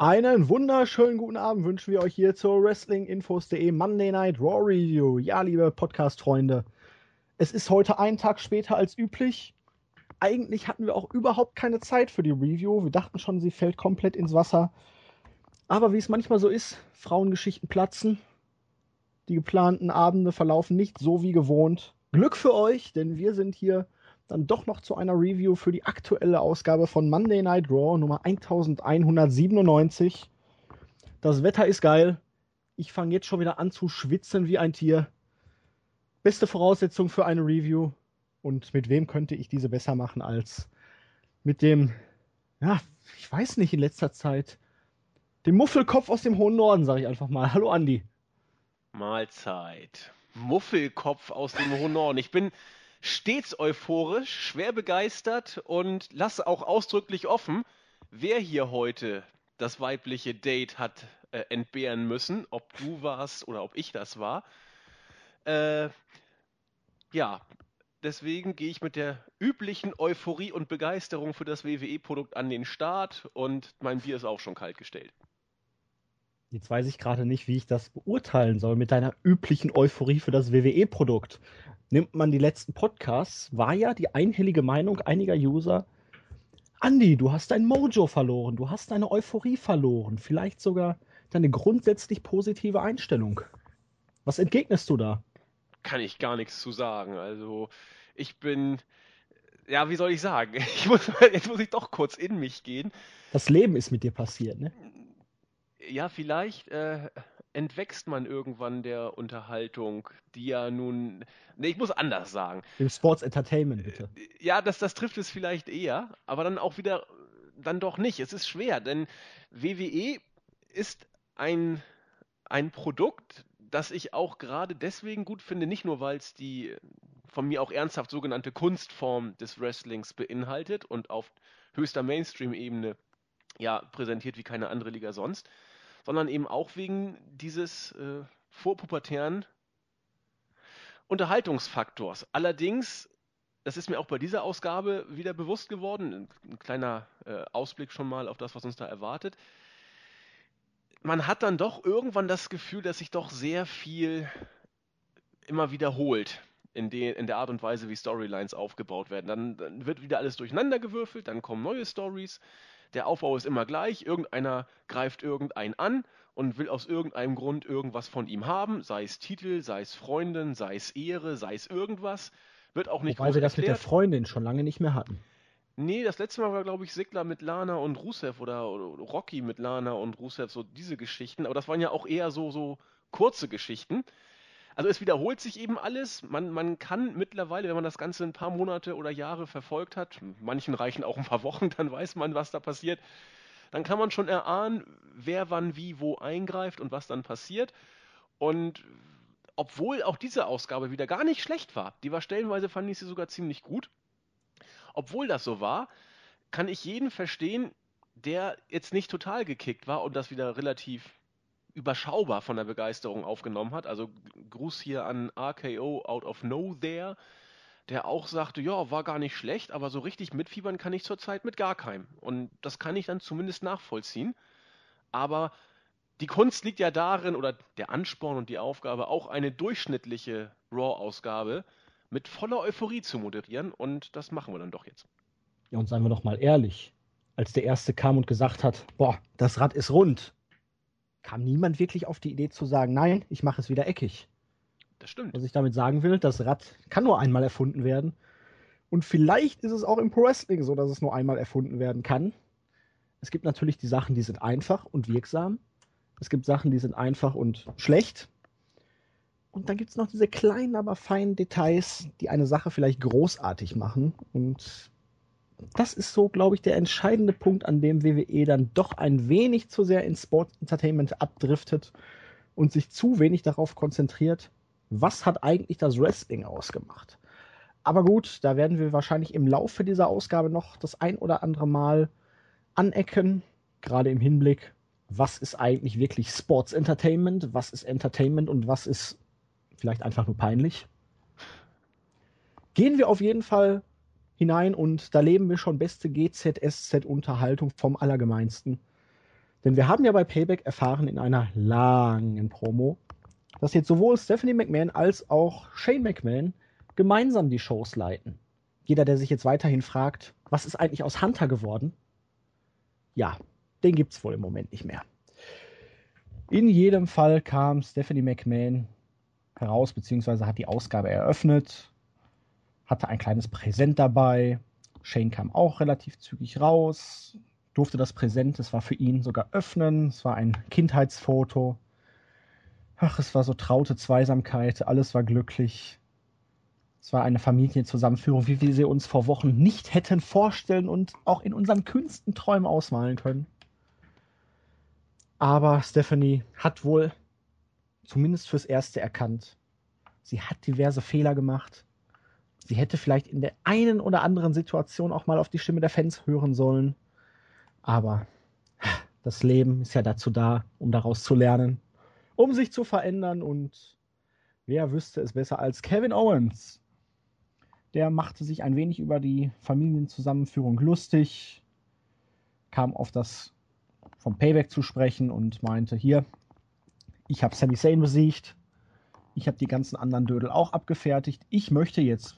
Einen wunderschönen guten Abend wünschen wir euch hier zur Wrestlinginfos.de Monday Night Raw Review. Ja, liebe Podcast-Freunde, es ist heute einen Tag später als üblich. Eigentlich hatten wir auch überhaupt keine Zeit für die Review. Wir dachten schon, sie fällt komplett ins Wasser. Aber wie es manchmal so ist, Frauengeschichten platzen. Die geplanten Abende verlaufen nicht so wie gewohnt. Glück für euch, denn wir sind hier dann doch noch zu einer Review für die aktuelle Ausgabe von Monday Night Raw Nummer 1197. Das Wetter ist geil. Ich fange jetzt schon wieder an zu schwitzen wie ein Tier. Beste Voraussetzung für eine Review. Und mit wem könnte ich diese besser machen als mit dem, ja, ich weiß nicht, in letzter Zeit, dem Muffelkopf aus dem hohen Norden, sage ich einfach mal. Hallo Andi. Mahlzeit. Muffelkopf aus dem hohen Norden. Ich bin stets euphorisch, schwer begeistert und lasse auch ausdrücklich offen, wer hier heute das weibliche Date hat äh, entbehren müssen, ob du warst oder ob ich das war. Äh, ja, deswegen gehe ich mit der üblichen Euphorie und Begeisterung für das WWE-Produkt an den Start und mein Bier ist auch schon kalt gestellt. Jetzt weiß ich gerade nicht, wie ich das beurteilen soll mit deiner üblichen Euphorie für das WWE-Produkt nimmt man die letzten Podcasts, war ja die einhellige Meinung einiger User, Andi, du hast dein Mojo verloren, du hast deine Euphorie verloren, vielleicht sogar deine grundsätzlich positive Einstellung. Was entgegnest du da? Kann ich gar nichts zu sagen. Also, ich bin, ja, wie soll ich sagen? Ich muss, jetzt muss ich doch kurz in mich gehen. Das Leben ist mit dir passiert, ne? Ja, vielleicht äh, entwächst man irgendwann der Unterhaltung, die ja nun. Nee, ich muss anders sagen. Dem Sports Entertainment, bitte. Äh, ja, das, das trifft es vielleicht eher, aber dann auch wieder dann doch nicht. Es ist schwer, denn WWE ist ein, ein Produkt, das ich auch gerade deswegen gut finde, nicht nur weil es die von mir auch ernsthaft sogenannte Kunstform des Wrestlings beinhaltet und auf höchster Mainstream-Ebene ja präsentiert wie keine andere Liga sonst, sondern eben auch wegen dieses äh, vorpubertären Unterhaltungsfaktors. Allerdings, das ist mir auch bei dieser Ausgabe wieder bewusst geworden, ein kleiner äh, Ausblick schon mal auf das, was uns da erwartet. Man hat dann doch irgendwann das Gefühl, dass sich doch sehr viel immer wiederholt in, de, in der Art und Weise, wie Storylines aufgebaut werden. Dann, dann wird wieder alles durcheinander gewürfelt, dann kommen neue Stories, der Aufbau ist immer gleich, irgendeiner greift irgendeinen an und will aus irgendeinem Grund irgendwas von ihm haben, sei es Titel, sei es Freundin, sei es Ehre, sei es irgendwas. Wird auch nicht Wobei wir das erklärt. mit der Freundin schon lange nicht mehr hatten. Nee, das letzte Mal war, glaube ich, Sigler mit Lana und Rusev oder, oder, Rocky mit Lana und Rusev, so diese Geschichten. Aber das waren ja auch eher so, so kurze Geschichten. Also es wiederholt sich eben alles. Man, man kann mittlerweile, wenn man das Ganze ein paar Monate oder Jahre verfolgt hat, manchen reichen auch ein paar Wochen, dann weiß man, was da passiert, dann kann man schon erahnen, wer wann wie wo eingreift und was dann passiert. Und obwohl auch diese Ausgabe wieder gar nicht schlecht war, die war stellenweise, fand ich sie sogar ziemlich gut, obwohl das so war, kann ich jeden verstehen, der jetzt nicht total gekickt war und das wieder relativ überschaubar von der Begeisterung aufgenommen hat. Also Gruß hier an RKO Out of No There, der auch sagte, ja, war gar nicht schlecht, aber so richtig mitfiebern kann ich zurzeit mit gar keinem. Und das kann ich dann zumindest nachvollziehen. Aber die Kunst liegt ja darin, oder der Ansporn und die Aufgabe, auch eine durchschnittliche Raw-Ausgabe mit voller Euphorie zu moderieren. Und das machen wir dann doch jetzt. Ja, und seien wir doch mal ehrlich. Als der Erste kam und gesagt hat, boah, das Rad ist rund, kam niemand wirklich auf die Idee zu sagen, nein, ich mache es wieder eckig. Das stimmt. Was ich damit sagen will, das Rad kann nur einmal erfunden werden. Und vielleicht ist es auch im Pro Wrestling so, dass es nur einmal erfunden werden kann. Es gibt natürlich die Sachen, die sind einfach und wirksam. Es gibt Sachen, die sind einfach und schlecht. Und dann gibt es noch diese kleinen, aber feinen Details, die eine Sache vielleicht großartig machen. Und das ist so, glaube ich, der entscheidende Punkt, an dem WWE dann doch ein wenig zu sehr in Sport Entertainment abdriftet und sich zu wenig darauf konzentriert, was hat eigentlich das Wrestling ausgemacht. Aber gut, da werden wir wahrscheinlich im Laufe dieser Ausgabe noch das ein oder andere Mal anecken, gerade im Hinblick, was ist eigentlich wirklich Sports Entertainment, was ist Entertainment und was ist vielleicht einfach nur peinlich. Gehen wir auf jeden Fall hinein und da leben wir schon beste GZSZ-Unterhaltung vom Allergemeinsten. Denn wir haben ja bei Payback erfahren in einer langen Promo, dass jetzt sowohl Stephanie McMahon als auch Shane McMahon gemeinsam die Shows leiten. Jeder, der sich jetzt weiterhin fragt, was ist eigentlich aus Hunter geworden? Ja, den gibt es wohl im Moment nicht mehr. In jedem Fall kam Stephanie McMahon heraus, beziehungsweise hat die Ausgabe eröffnet, hatte ein kleines Präsent dabei. Shane kam auch relativ zügig raus, durfte das Präsent, es war für ihn sogar öffnen. Es war ein Kindheitsfoto. Ach, es war so traute Zweisamkeit, alles war glücklich. Es war eine Familienzusammenführung, wie wir sie uns vor Wochen nicht hätten vorstellen und auch in unseren kühnsten Träumen ausmalen können. Aber Stephanie hat wohl zumindest fürs Erste erkannt. Sie hat diverse Fehler gemacht. Sie hätte vielleicht in der einen oder anderen Situation auch mal auf die Stimme der Fans hören sollen. Aber das Leben ist ja dazu da, um daraus zu lernen, um sich zu verändern und wer wüsste es besser als Kevin Owens? Der machte sich ein wenig über die Familienzusammenführung lustig, kam auf das vom Payback zu sprechen und meinte, hier, ich habe Sami Zayn besiegt, ich habe die ganzen anderen Dödel auch abgefertigt, ich möchte jetzt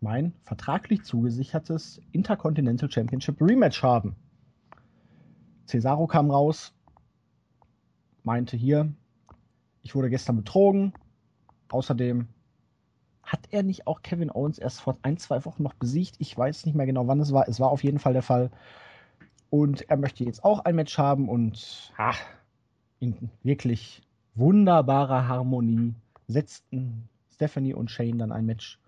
mein vertraglich zugesichertes Intercontinental Championship Rematch haben. Cesaro kam raus, meinte hier, ich wurde gestern betrogen. Außerdem hat er nicht auch Kevin Owens erst vor ein, zwei Wochen noch besiegt? Ich weiß nicht mehr genau, wann es war. Es war auf jeden Fall der Fall. Und er möchte jetzt auch ein Match haben und ach, in wirklich wunderbarer Harmonie setzten Stephanie und Shane dann ein Match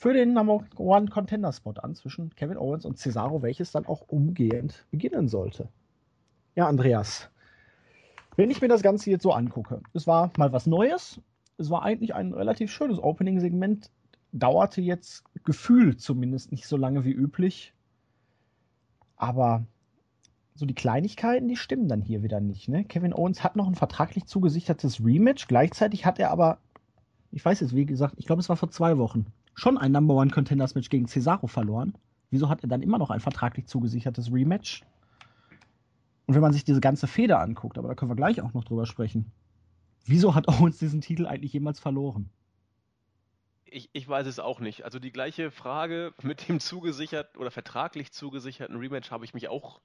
für den Number One Contender Spot an zwischen Kevin Owens und Cesaro, welches dann auch umgehend beginnen sollte. Ja, Andreas, wenn ich mir das Ganze jetzt so angucke, es war mal was Neues, es war eigentlich ein relativ schönes Opening-Segment, dauerte jetzt gefühlt zumindest nicht so lange wie üblich, aber so die Kleinigkeiten, die stimmen dann hier wieder nicht. Ne? Kevin Owens hat noch ein vertraglich zugesichertes Rematch, gleichzeitig hat er aber, ich weiß jetzt, wie gesagt, ich glaube, es war vor zwei Wochen, schon ein Number One Contenders Match gegen Cesaro verloren. Wieso hat er dann immer noch ein vertraglich zugesichertes Rematch? Und wenn man sich diese ganze Feder anguckt, aber da können wir gleich auch noch drüber sprechen. Wieso hat Owens diesen Titel eigentlich jemals verloren? Ich, ich weiß es auch nicht. Also die gleiche Frage mit dem zugesichert oder vertraglich zugesicherten Rematch habe ich mich auch,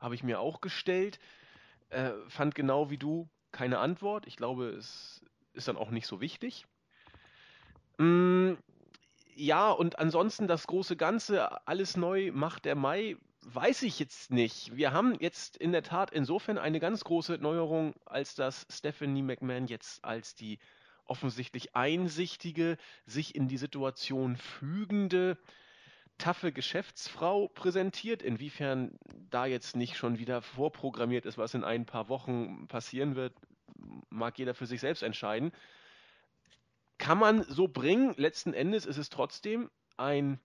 habe ich mir auch gestellt. Äh, fand genau wie du keine Antwort. Ich glaube, es ist dann auch nicht so wichtig. Mm, ja, und ansonsten das große Ganze, alles neu macht der Mai, weiß ich jetzt nicht. Wir haben jetzt in der Tat insofern eine ganz große Neuerung, als dass Stephanie McMahon jetzt als die offensichtlich einsichtige, sich in die Situation fügende, taffe Geschäftsfrau präsentiert. Inwiefern da jetzt nicht schon wieder vorprogrammiert ist, was in ein paar Wochen passieren wird, mag jeder für sich selbst entscheiden kann man so bringen. Letzten Endes ist es trotzdem ein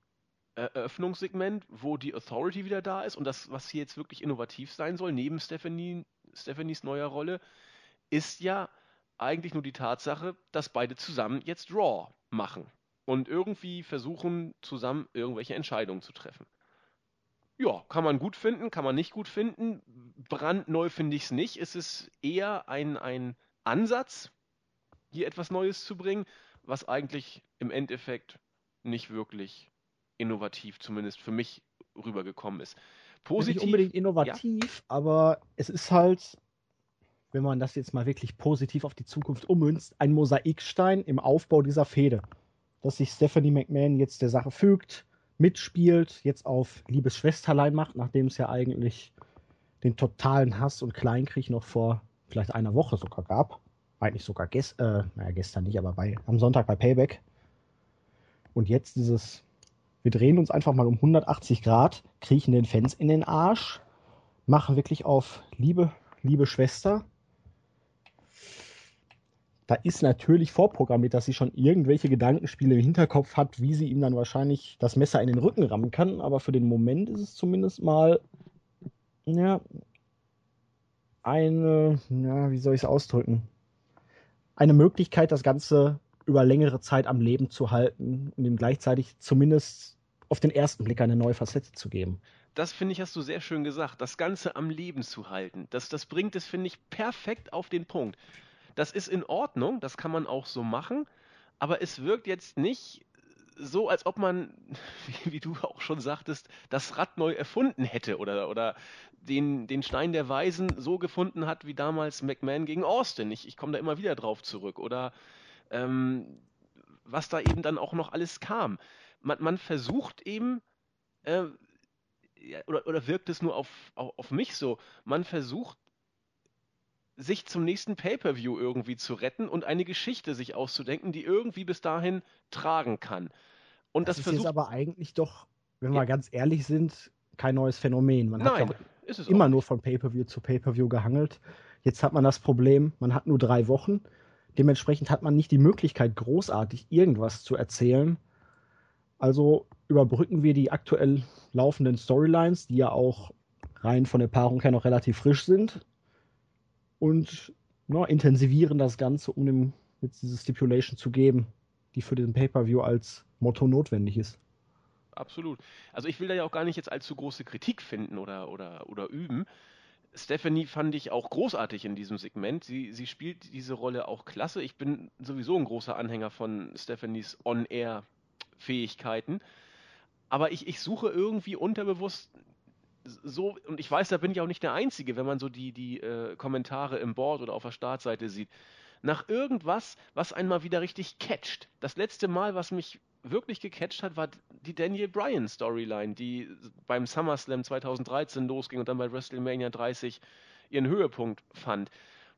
Eröffnungssegment, wo die Authority wieder da ist und das, was hier jetzt wirklich innovativ sein soll, neben Stephanie, Stephanies neuer Rolle, ist ja eigentlich nur die Tatsache, dass beide zusammen jetzt Raw machen und irgendwie versuchen, zusammen irgendwelche Entscheidungen zu treffen. Ja, kann man gut finden, kann man nicht gut finden. Brandneu finde ich es nicht. Es ist eher ein, ein Ansatz, hier etwas Neues zu bringen, was eigentlich im Endeffekt nicht wirklich innovativ, zumindest für mich, rübergekommen ist. Positiv. Nicht unbedingt innovativ, ja. aber es ist halt, wenn man das jetzt mal wirklich positiv auf die Zukunft ummünzt, ein Mosaikstein im Aufbau dieser Fehde. Dass sich Stephanie McMahon jetzt der Sache fügt, mitspielt, jetzt auf liebes Schwesterlein macht, nachdem es ja eigentlich den totalen Hass und Kleinkrieg noch vor vielleicht einer Woche sogar gab eigentlich sogar gest, äh, naja, gestern nicht, aber bei, am Sonntag bei Payback. Und jetzt dieses, wir drehen uns einfach mal um 180 Grad, kriechen den Fans in den Arsch, machen wirklich auf Liebe, liebe Schwester. Da ist natürlich vorprogrammiert, dass sie schon irgendwelche Gedankenspiele im Hinterkopf hat, wie sie ihm dann wahrscheinlich das Messer in den Rücken rammen kann. Aber für den Moment ist es zumindest mal, ja, eine, ja, wie soll ich es ausdrücken? Eine Möglichkeit, das Ganze über längere Zeit am Leben zu halten und ihm gleichzeitig zumindest auf den ersten Blick eine neue Facette zu geben. das finde ich, hast du sehr schön gesagt, das Ganze am Leben zu halten. Das, das bringt es, finde ich, perfekt auf den Punkt. Das ist in Ordnung, das kann man auch so machen, aber es wirkt jetzt nicht so, als ob man, wie, wie, du auch schon sagtest, das Rad neu erfunden hätte oder, oder den, den Stein der Weisen so gefunden hat wie damals McMahon gegen Austin. Ich, ich komme da immer wieder drauf zurück. Oder ähm, was da eben dann auch noch alles kam. Man, man versucht eben, äh, oder, oder wirkt es nur auf, auf, auf mich so, man versucht sich zum nächsten Pay-per-View irgendwie zu retten und eine Geschichte sich auszudenken, die irgendwie bis dahin tragen kann. Und das, das ist versucht, jetzt aber eigentlich doch, wenn wir ja. ganz ehrlich sind, kein neues Phänomen. Man Nein, hat immer nur von Pay-per-View zu Pay-per-View gehangelt. Jetzt hat man das Problem, man hat nur drei Wochen. Dementsprechend hat man nicht die Möglichkeit, großartig irgendwas zu erzählen. Also überbrücken wir die aktuell laufenden Storylines, die ja auch rein von der Paarung her noch relativ frisch sind, und na, intensivieren das Ganze, um dem jetzt diese Stipulation zu geben, die für den Pay-Per-View als Motto notwendig ist. Absolut. Also ich will da ja auch gar nicht jetzt allzu große Kritik finden oder, oder, oder üben. Stephanie fand ich auch großartig in diesem Segment. Sie, sie spielt diese Rolle auch klasse. Ich bin sowieso ein großer Anhänger von Stephanies On-Air-Fähigkeiten. Aber ich, ich suche irgendwie unterbewusst so, und ich weiß, da bin ich auch nicht der Einzige, wenn man so die, die äh, Kommentare im Board oder auf der Startseite sieht, nach irgendwas, was einmal wieder richtig catcht. Das letzte Mal, was mich wirklich gecatcht hat, war die Daniel Bryan Storyline, die beim SummerSlam 2013 losging und dann bei WrestleMania 30 ihren Höhepunkt fand.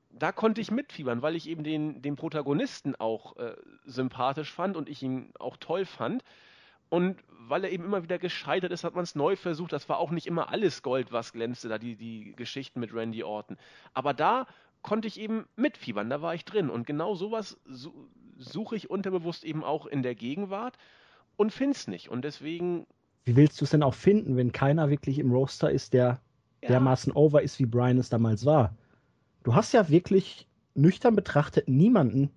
Da konnte ich mitfiebern, weil ich eben den, den Protagonisten auch äh, sympathisch fand und ich ihn auch toll fand. Und weil er eben immer wieder gescheitert ist, hat man es neu versucht. Das war auch nicht immer alles Gold, was glänzte, da die, die Geschichten mit Randy Orton. Aber da konnte ich eben mitfiebern, da war ich drin. Und genau sowas suche ich unterbewusst eben auch in der Gegenwart und finde es nicht. Und deswegen. Wie willst du es denn auch finden, wenn keiner wirklich im Roster ist, der ja. dermaßen over ist, wie Brian es damals war? Du hast ja wirklich nüchtern betrachtet niemanden,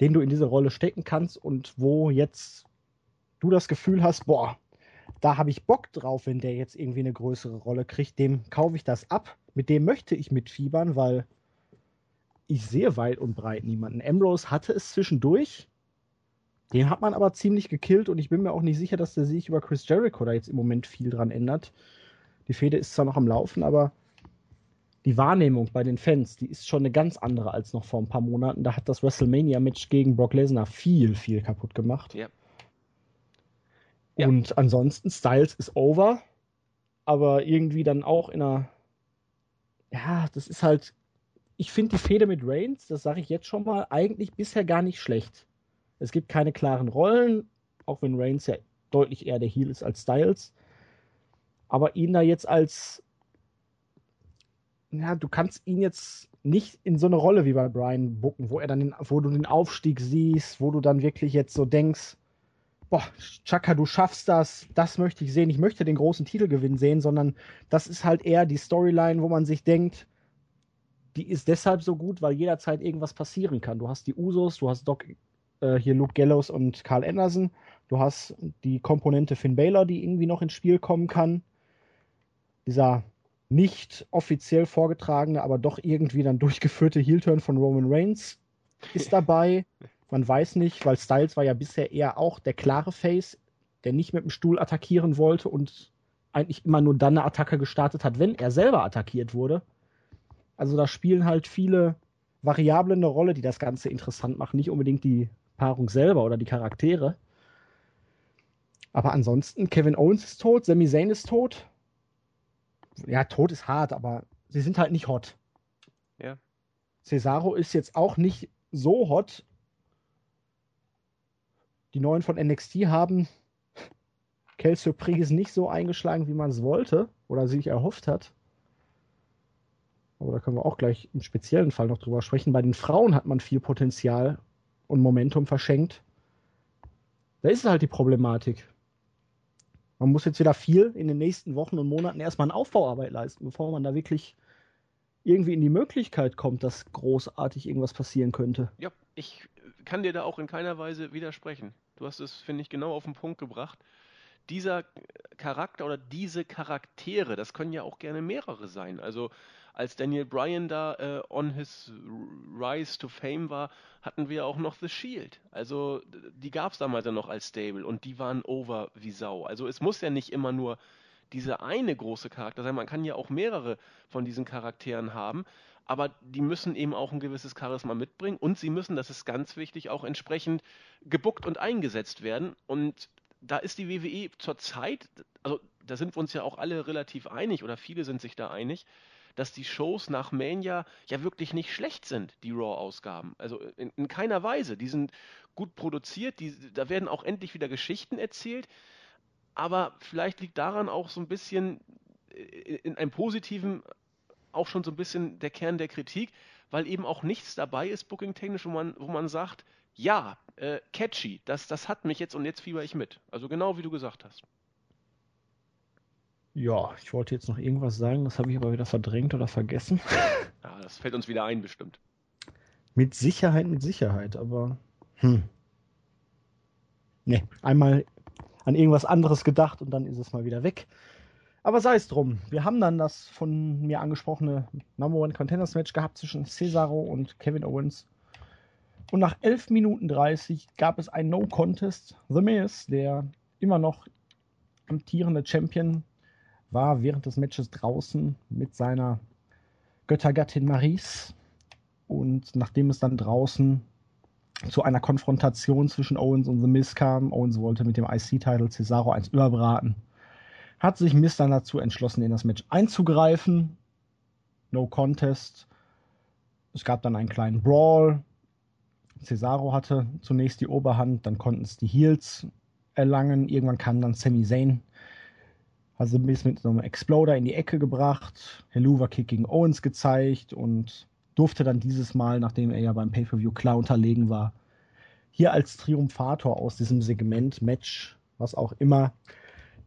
den du in diese Rolle stecken kannst und wo jetzt du das Gefühl hast, boah, da habe ich Bock drauf, wenn der jetzt irgendwie eine größere Rolle kriegt, dem kaufe ich das ab. Mit dem möchte ich mitfiebern, weil ich sehe weit und breit niemanden. Ambrose hatte es zwischendurch. Den hat man aber ziemlich gekillt und ich bin mir auch nicht sicher, dass der Sieg über Chris Jericho da jetzt im Moment viel dran ändert. Die Fehde ist zwar noch am Laufen, aber die Wahrnehmung bei den Fans, die ist schon eine ganz andere als noch vor ein paar Monaten. Da hat das WrestleMania-Match gegen Brock Lesnar viel, viel kaputt gemacht. Ja. Ja. Und ansonsten, Styles ist over, aber irgendwie dann auch in einer. Ja, das ist halt. Ich finde die Fehde mit Reigns, das sage ich jetzt schon mal, eigentlich bisher gar nicht schlecht. Es gibt keine klaren Rollen, auch wenn Reigns ja deutlich eher der Heel ist als Styles. Aber ihn da jetzt als. Ja, du kannst ihn jetzt nicht in so eine Rolle wie bei Brian bucken, wo er dann den, wo du den Aufstieg siehst, wo du dann wirklich jetzt so denkst, boah, Chaka, du schaffst das, das möchte ich sehen, ich möchte den großen Titelgewinn sehen, sondern das ist halt eher die Storyline, wo man sich denkt, die ist deshalb so gut, weil jederzeit irgendwas passieren kann. Du hast die Usos, du hast Doc, äh, hier Luke Gallows und Carl Anderson, du hast die Komponente Finn Balor, die irgendwie noch ins Spiel kommen kann. Dieser nicht offiziell vorgetragene, aber doch irgendwie dann durchgeführte Heel-Turn von Roman Reigns ist dabei. Man weiß nicht, weil Styles war ja bisher eher auch der klare Face, der nicht mit dem Stuhl attackieren wollte und eigentlich immer nur dann eine Attacke gestartet hat, wenn er selber attackiert wurde. Also da spielen halt viele Variablen eine Rolle, die das Ganze interessant machen. Nicht unbedingt die Paarung selber oder die Charaktere. Aber ansonsten, Kevin Owens ist tot, Sami Zayn ist tot. Ja, tot ist hart, aber sie sind halt nicht hot. Ja. Cesaro ist jetzt auch nicht so hot, die neuen von NXT haben Kel Surprise nicht so eingeschlagen, wie man es wollte oder sich erhofft hat. Aber da können wir auch gleich im speziellen Fall noch drüber sprechen. Bei den Frauen hat man viel Potenzial und Momentum verschenkt. Da ist halt die Problematik. Man muss jetzt wieder viel in den nächsten Wochen und Monaten erstmal eine Aufbauarbeit leisten, bevor man da wirklich irgendwie in die Möglichkeit kommt, dass großartig irgendwas passieren könnte. Ja, ich kann dir da auch in keiner Weise widersprechen. Du hast es, finde ich, genau auf den Punkt gebracht. dieser Charakter oder diese Charaktere, das können ja auch gerne mehrere sein. Also als Daniel Bryan da äh, on his rise to fame war, hatten wir auch noch The Shield. Also die gab es damals ja noch als Stable und die waren over wie Sau. Also es muss ja nicht immer nur dieser eine große Charakter sein. Man kann ja auch mehrere von diesen Charakteren haben, aber die müssen eben auch ein gewisses Charisma mitbringen und sie müssen, das ist ganz wichtig, auch entsprechend gebuckt und eingesetzt werden. Und da ist die WWE zurzeit, also da sind wir uns ja auch alle relativ einig oder viele sind sich da einig, dass die Shows nach Mania ja wirklich nicht schlecht sind, die Raw-Ausgaben. Also in, in, keiner Weise. Die sind gut produziert, die, da werden auch endlich wieder Geschichten erzählt. Aber vielleicht liegt daran auch so ein bisschen äh, in einem positiven auch schon so ein bisschen der Kern der Kritik, weil eben auch nichts dabei ist, booking-technisch, wo man, wo man sagt, ja, äh, catchy, das, das hat mich jetzt und jetzt fieber ich mit. Also genau wie du gesagt hast. Ja, ich wollte jetzt noch irgendwas sagen, das habe ich aber wieder verdrängt oder vergessen. Ja, das fällt uns wieder ein, bestimmt. Mit Sicherheit, mit Sicherheit, aber hm. Ne, einmal an irgendwas anderes gedacht und dann ist es mal wieder weg. Aber sei es drum. Wir haben dann das von mir angesprochene Number One Contenders Match gehabt zwischen Cesaro und Kevin Owens. Und nach 11 Minuten 30 gab es ein No Contest. The Miz, der immer noch amtierende Champion war während des Matches draußen mit seiner Göttergattin Maris. Und nachdem es dann draußen zu einer Konfrontation zwischen Owens und The Miz kam, Owens wollte mit dem IC-Title Cesaro eins überbraten, hat sich Miz dann dazu entschlossen, in das Match einzugreifen. No Contest. Es gab dann einen kleinen Brawl. Cesaro hatte zunächst die Oberhand, dann konnten es die Heels erlangen. Irgendwann kam dann Sami Zayn also ist mit so einem Exploder in die Ecke gebracht, Helluva Kick gegen Owens gezeigt und durfte dann dieses Mal, nachdem er ja beim Pay-Per-View klar unterlegen war, hier als Triumphator aus diesem Segment, Match, was auch immer,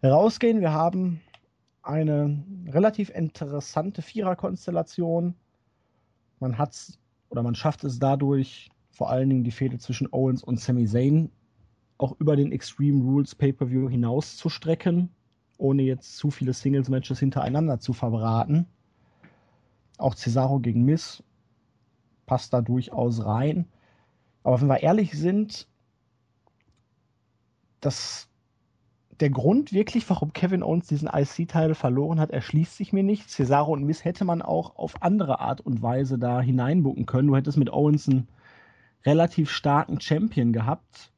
herausgehen. Wir haben eine relativ interessante Vierer-Konstellation. Man hat's oder man schafft es dadurch, vor allen Dingen die Fehde zwischen Owens und Sami Zayn auch über den Extreme Rules Pay-Per-View hinaus zu strecken ohne jetzt zu viele Singles-Matches hintereinander zu verbraten. Auch Cesaro gegen Miss passt da durchaus rein. Aber wenn wir ehrlich sind, dass der Grund wirklich, warum Kevin Owens diesen IC-Teil verloren hat, erschließt sich mir nicht. Cesaro und Miss hätte man auch auf andere Art und Weise da hineinbucken können. Du hättest mit Owens einen relativ starken Champion gehabt,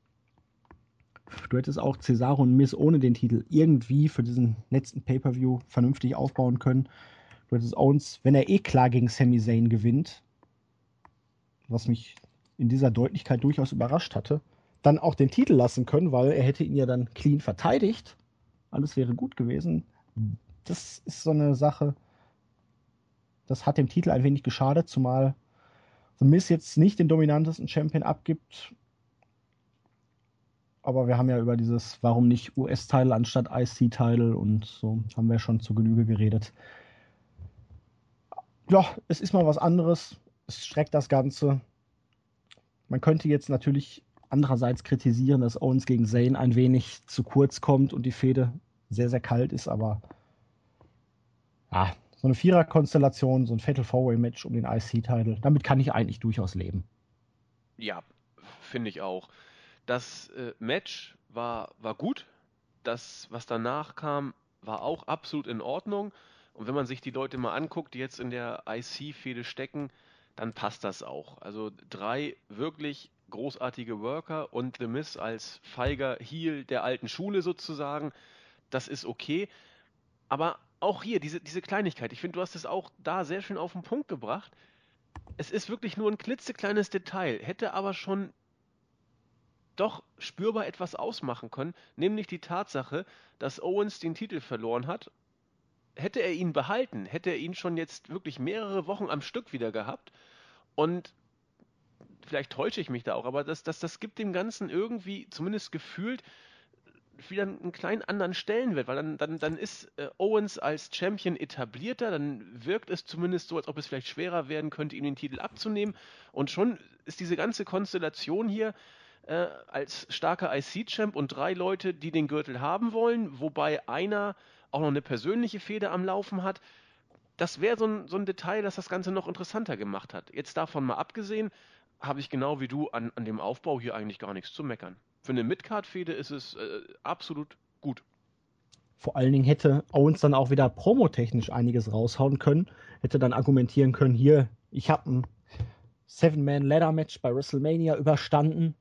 Du hättest auch Cesaro und Miss ohne den Titel irgendwie für diesen letzten Pay-Per-View vernünftig aufbauen können. Du hättest Owens, wenn er eh klar gegen Sami Zayn gewinnt, was mich in dieser Deutlichkeit durchaus überrascht hatte, dann auch den Titel lassen können, weil er hätte ihn ja dann clean verteidigt. Alles wäre gut gewesen. Das ist so eine Sache, das hat dem Titel ein wenig geschadet, zumal The Miss jetzt nicht den dominantesten Champion abgibt aber wir haben ja über dieses, warum nicht US-Title anstatt IC-Title und so haben wir schon zu Genüge geredet. Ja, es ist mal was anderes. Es streckt das Ganze. Man könnte jetzt natürlich andererseits kritisieren, dass Owens gegen Zayn ein wenig zu kurz kommt und die Fehde sehr, sehr kalt ist, aber ja, so eine Vierer-Konstellation, so ein Fatal Four-Way-Match um den IC-Title, damit kann ich eigentlich durchaus leben. Ja, finde ich auch. Das äh, Match war, war gut. Das, was danach kam, war auch absolut in Ordnung. Und wenn man sich die Leute mal anguckt, die jetzt in der IC-Fehde stecken, dann passt das auch. Also drei wirklich großartige Worker und The Miss als feiger Heel der alten Schule sozusagen, das ist okay. Aber auch hier, diese, diese Kleinigkeit, ich finde, du hast es auch da sehr schön auf den Punkt gebracht. Es ist wirklich nur ein klitzekleines Detail, hätte aber schon doch spürbar etwas ausmachen können, nämlich die Tatsache, dass Owens den Titel verloren hat. Hätte er ihn behalten, hätte er ihn schon jetzt wirklich mehrere Wochen am Stück wieder gehabt und vielleicht täusche ich mich da auch, aber das, das, das gibt dem Ganzen irgendwie, zumindest gefühlt, wieder einen kleinen anderen Stellenwert, weil dann, dann, dann ist äh, Owens als Champion etablierter, dann wirkt es zumindest so, als ob es vielleicht schwerer werden könnte, ihm den Titel abzunehmen. Und schon ist diese ganze Konstellation hier äh, als starker IC-Champ und drei Leute, die den Gürtel haben wollen, wobei einer auch noch eine persönliche Fehde am Laufen hat. Das wäre so ein, so ein Detail, das das Ganze noch interessanter gemacht hat. Jetzt davon mal abgesehen, habe ich genau wie du an, an dem Aufbau hier eigentlich gar nichts zu meckern. Für eine Midcard-Fehde ist es äh, absolut gut. Vor allen Dingen hätte Owens dann auch wieder promotechnisch einiges raushauen können, hätte dann argumentieren können, hier, ich habe ein Seven-Man-Ladder-Match bei WrestleMania überstanden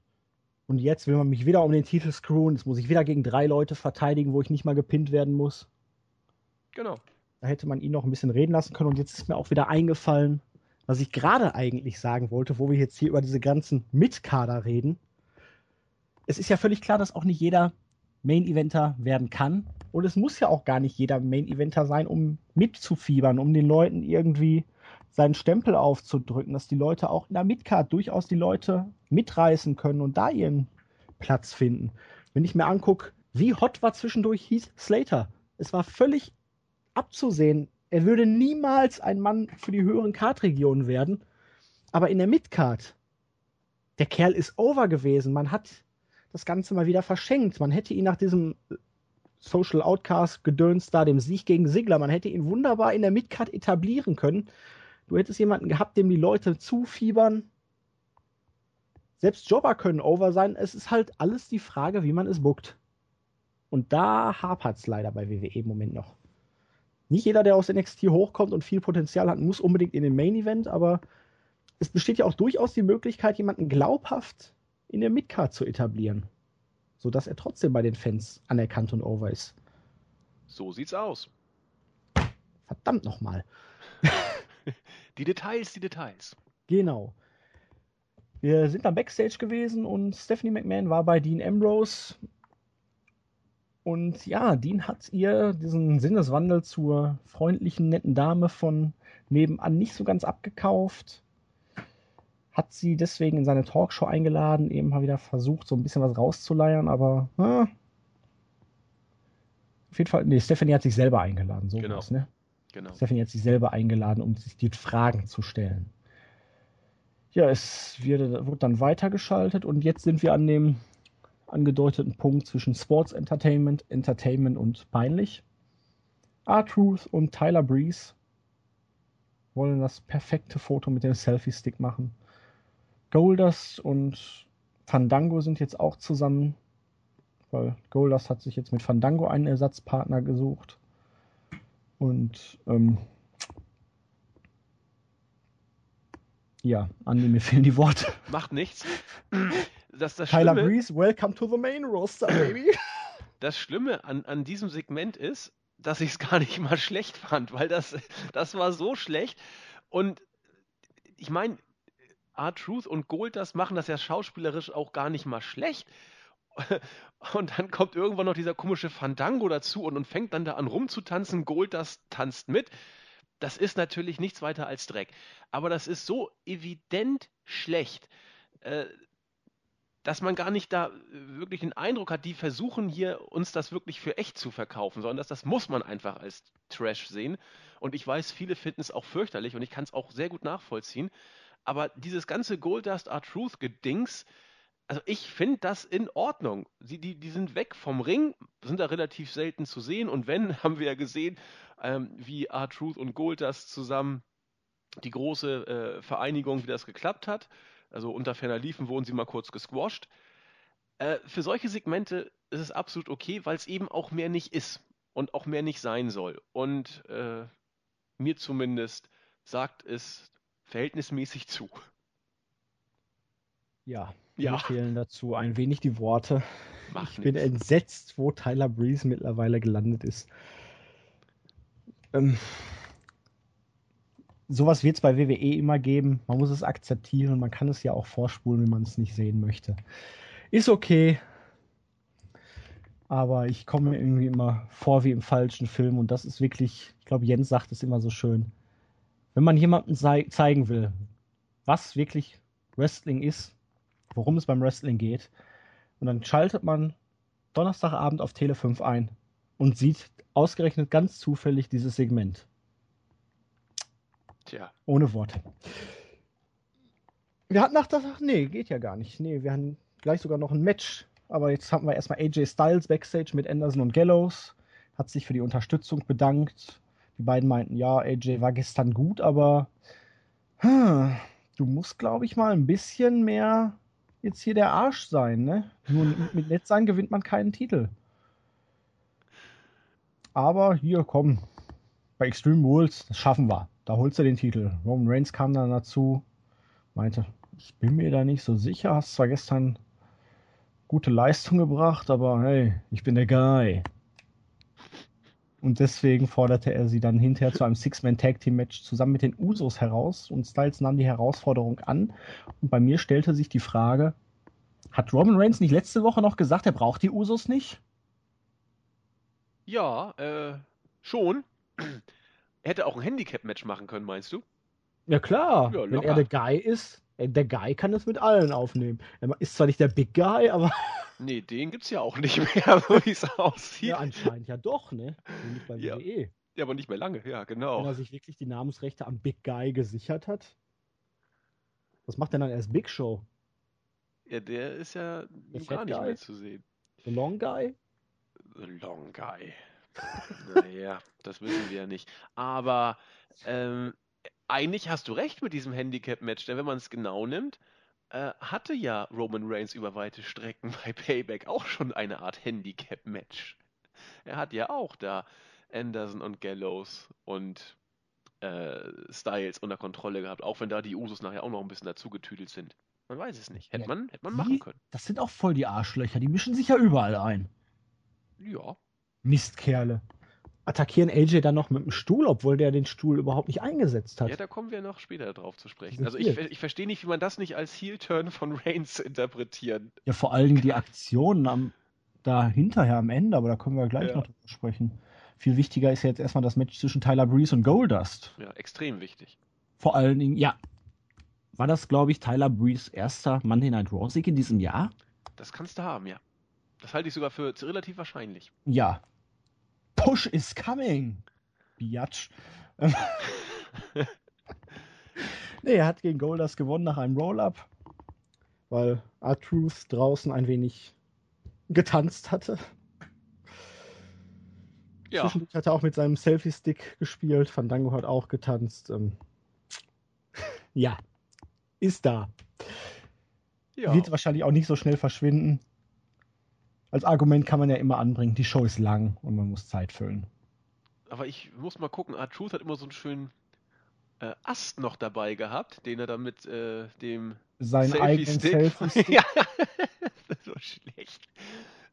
und jetzt will man mich wieder um den Titel screwen, jetzt muss ich wieder gegen drei Leute verteidigen, wo ich nicht mal gepinnt werden muss. Genau. Da hätte man ihn noch ein bisschen reden lassen können und jetzt ist mir auch wieder eingefallen, was ich gerade eigentlich sagen wollte, wo wir jetzt hier über diese ganzen Mitkader reden. Es ist ja völlig klar, dass auch nicht jeder Main-Eventer werden kann. Und es muss ja auch gar nicht jeder Main-Eventer sein, um mitzufiebern, um den Leuten irgendwie seinen Stempel aufzudrücken, dass die Leute auch in der Midcard durchaus die Leute mitreißen können und da ihren Platz finden. Wenn ich mir angucke, wie hot war zwischendurch Heath Slater. Es war völlig abzusehen, er würde niemals ein Mann für die höheren Card-Regionen werden. Aber in der Midcard, der Kerl ist over gewesen. Man hat das Ganze mal wieder verschenkt. Man hätte ihn nach diesem Social Outcast Gedöns da, dem Sieg gegen Sigler, man hätte ihn wunderbar in der Midcard etablieren können. Du hättest jemanden gehabt, dem die Leute zufiebern. Selbst Jobber können over sein. Es ist halt alles die Frage, wie man es bookt. Und da hapert es leider bei WWE im Moment noch. Nicht jeder, der aus NXT hochkommt und viel Potenzial hat, muss unbedingt in den Main Event, aber es besteht ja auch durchaus die Möglichkeit, jemanden glaubhaft in der Midcard zu etablieren, sodass er trotzdem bei den Fans anerkannt und over ist. So sieht's aus. Verdammt nochmal. die Details, die Details. Genau. Wir sind dann Backstage gewesen und Stephanie McMahon war bei Dean Ambrose und ja, Dean hat ihr diesen Sinneswandel zur freundlichen, netten Dame von nebenan nicht so ganz abgekauft. Hat sie deswegen in seine Talkshow eingeladen, eben mal wieder versucht, so ein bisschen was rauszuleiern, aber na, auf jeden Fall, nee, Stephanie hat sich selber eingeladen, so genau. was, ne? Genau. Stephanie hat sich selber eingeladen, um sich die Fragen zu stellen. Ja, es wird, wird dann weitergeschaltet und jetzt sind wir an dem angedeuteten Punkt zwischen Sports Entertainment, Entertainment und peinlich. R-Truth und Tyler Breeze wollen das perfekte Foto mit dem Selfie-Stick machen. Goldust und Fandango sind jetzt auch zusammen, weil Goldust hat sich jetzt mit Fandango einen Ersatzpartner gesucht. Und ähm, ja, Andi, mir fehlen die Worte. Macht nichts das, das Tyler Schlimme, Breeze, welcome to the main roster, baby. Das Schlimme an, an diesem Segment ist, dass ich es gar nicht mal schlecht fand, weil das, das war so schlecht. Und ich meine, R-Truth und Gold, das machen das ja schauspielerisch auch gar nicht mal schlecht. Und dann kommt irgendwann noch dieser komische Fandango dazu und, und fängt dann da an rumzutanzen. Gold, das tanzt mit. Das ist natürlich nichts weiter als Dreck. Aber das ist so evident schlecht. Äh, dass man gar nicht da äh, wirklich den Eindruck hat, die versuchen hier uns das wirklich für echt zu verkaufen, sondern dass das muss man einfach als Trash sehen. Und ich weiß, viele finden es auch fürchterlich und ich kann es auch sehr gut nachvollziehen. Aber dieses ganze Goldust Art Truth Gedings, also ich finde das in Ordnung. Sie, die, die sind weg vom Ring, sind da relativ selten zu sehen. Und wenn, haben wir ja gesehen, ähm, wie Art Truth und Goldust zusammen die große äh, Vereinigung, wie das geklappt hat. Also unter ferner Liefen wurden sie mal kurz gesquasht. Äh, für solche Segmente ist es absolut okay, weil es eben auch mehr nicht ist und auch mehr nicht sein soll. Und äh, mir zumindest sagt es verhältnismäßig zu. Ja, ja. mir fehlen dazu ein wenig die Worte. Macht ich nix. bin entsetzt, wo Tyler Breeze mittlerweile gelandet ist. Ähm, sowas wird es bei WWE immer geben. Man muss es akzeptieren. Man kann es ja auch vorspulen, wenn man es nicht sehen möchte. Ist okay. Aber ich komme mir irgendwie immer vor wie im falschen Film. Und das ist wirklich, ich glaube, Jens sagt es immer so schön. Wenn man jemandem zeigen will, was wirklich Wrestling ist, worum es beim Wrestling geht, und dann schaltet man Donnerstagabend auf Tele 5 ein und sieht ausgerechnet ganz zufällig dieses Segment. Tja. Ohne Worte. Wir hatten nach das, nee, geht ja gar nicht. Nee, wir haben, gleich sogar noch ein Match. Aber jetzt haben wir erstmal AJ Styles backstage mit Anderson und Gallows. Hat sich für die Unterstützung bedankt. Die beiden meinten, ja, AJ war gestern gut, aber hm, du musst, glaube ich, mal ein bisschen mehr jetzt hier der Arsch sein, ne? Nur mit nett sein gewinnt man keinen Titel. Aber hier, komm, bei Extreme Rules, das schaffen wir. Da holst du den Titel. Roman Reigns kam dann dazu, meinte, ich bin mir da nicht so sicher, hast zwar gestern gute Leistung gebracht, aber hey, ich bin der Guy. Und deswegen forderte er sie dann hinterher zu einem Six-Man-Tag-Team-Match zusammen mit den Usos heraus und Styles nahm die Herausforderung an. Und bei mir stellte sich die Frage, hat Roman Reigns nicht letzte Woche noch gesagt, er braucht die Usos nicht? Ja, äh, schon. Hätte auch ein Handicap-Match machen können, meinst du? Ja klar, Ja, wenn er der Guy ist, äh, der Guy kann es mit allen aufnehmen. Er ist zwar nicht der Big Guy, aber Nee, den gibt's ja auch nicht mehr, so wie es aussieht. ja, anscheinend ja doch, ne? Nicht bei Ja. WWE. Ja, aber nicht mehr lange, ja, Wenn genau. er sich wirklich die Namensrechte am Big Guy gesichert hat. Was macht denn dann erst Big Show? Ja, der ist ja Der gar Fat nicht Guy? mehr zu sehen. The Long Guy? The Long Guy. Naja, das wissen wir ja nicht. Aber ähm, eigentlich hast du recht mit diesem Handicap-Match, denn wenn man es genau nimmt, äh, hatte ja Roman Reigns über weite Strecken bei Payback auch schon eine Art Handicap-Match. Er hat ja auch da Anderson und Gallows und äh, Styles unter Kontrolle gehabt, auch wenn da die Usos nachher auch noch ein bisschen dazu getüdelt sind. Man weiß es nicht. Hätte Ja, man, hätte man die- machen können. Das sind auch voll die Arschlöcher. Die mischen sich ja überall ein. Ja. Mistkerle. Attackieren AJ dann noch mit dem Stuhl, obwohl der den Stuhl überhaupt nicht eingesetzt hat. Ja, da kommen wir noch später drauf zu sprechen. Also ich, ich verstehe nicht, wie man das nicht als Heel-Turn von Reigns interpretieren. Ja, vor allen Dingen die Aktionen am, da hinterher am Ende, aber da können wir gleich Ja. noch drüber sprechen. Viel wichtiger ist ja jetzt erstmal das Match zwischen Tyler Breeze und Goldust. Ja, extrem wichtig. Vor allen Dingen, ja. War das, glaube ich, Tyler Breeze erster Monday Night Raw Sieg in diesem Jahr? Das kannst du haben, ja. Das halte ich sogar für relativ wahrscheinlich. Ja. Push is coming. Biatch. Ähm, nee, er hat gegen Goldust gewonnen nach einem Roll-Up, weil R-Truth draußen ein wenig getanzt hatte. Ja, Zwischendurch hat er auch mit seinem Selfie-Stick gespielt. Fandango hat auch getanzt. Ähm, ja, ist da. ja. Wird wahrscheinlich auch nicht so schnell verschwinden. Als Argument kann man ja immer anbringen, die Show ist lang und man muss Zeit füllen. Aber ich muss mal gucken, R-Truth hat immer so einen schönen äh, Ast noch dabei gehabt, den er dann mit äh, dem Sein eigenen Selfie-Stick. Selfie-Stick. ja, das war schlecht.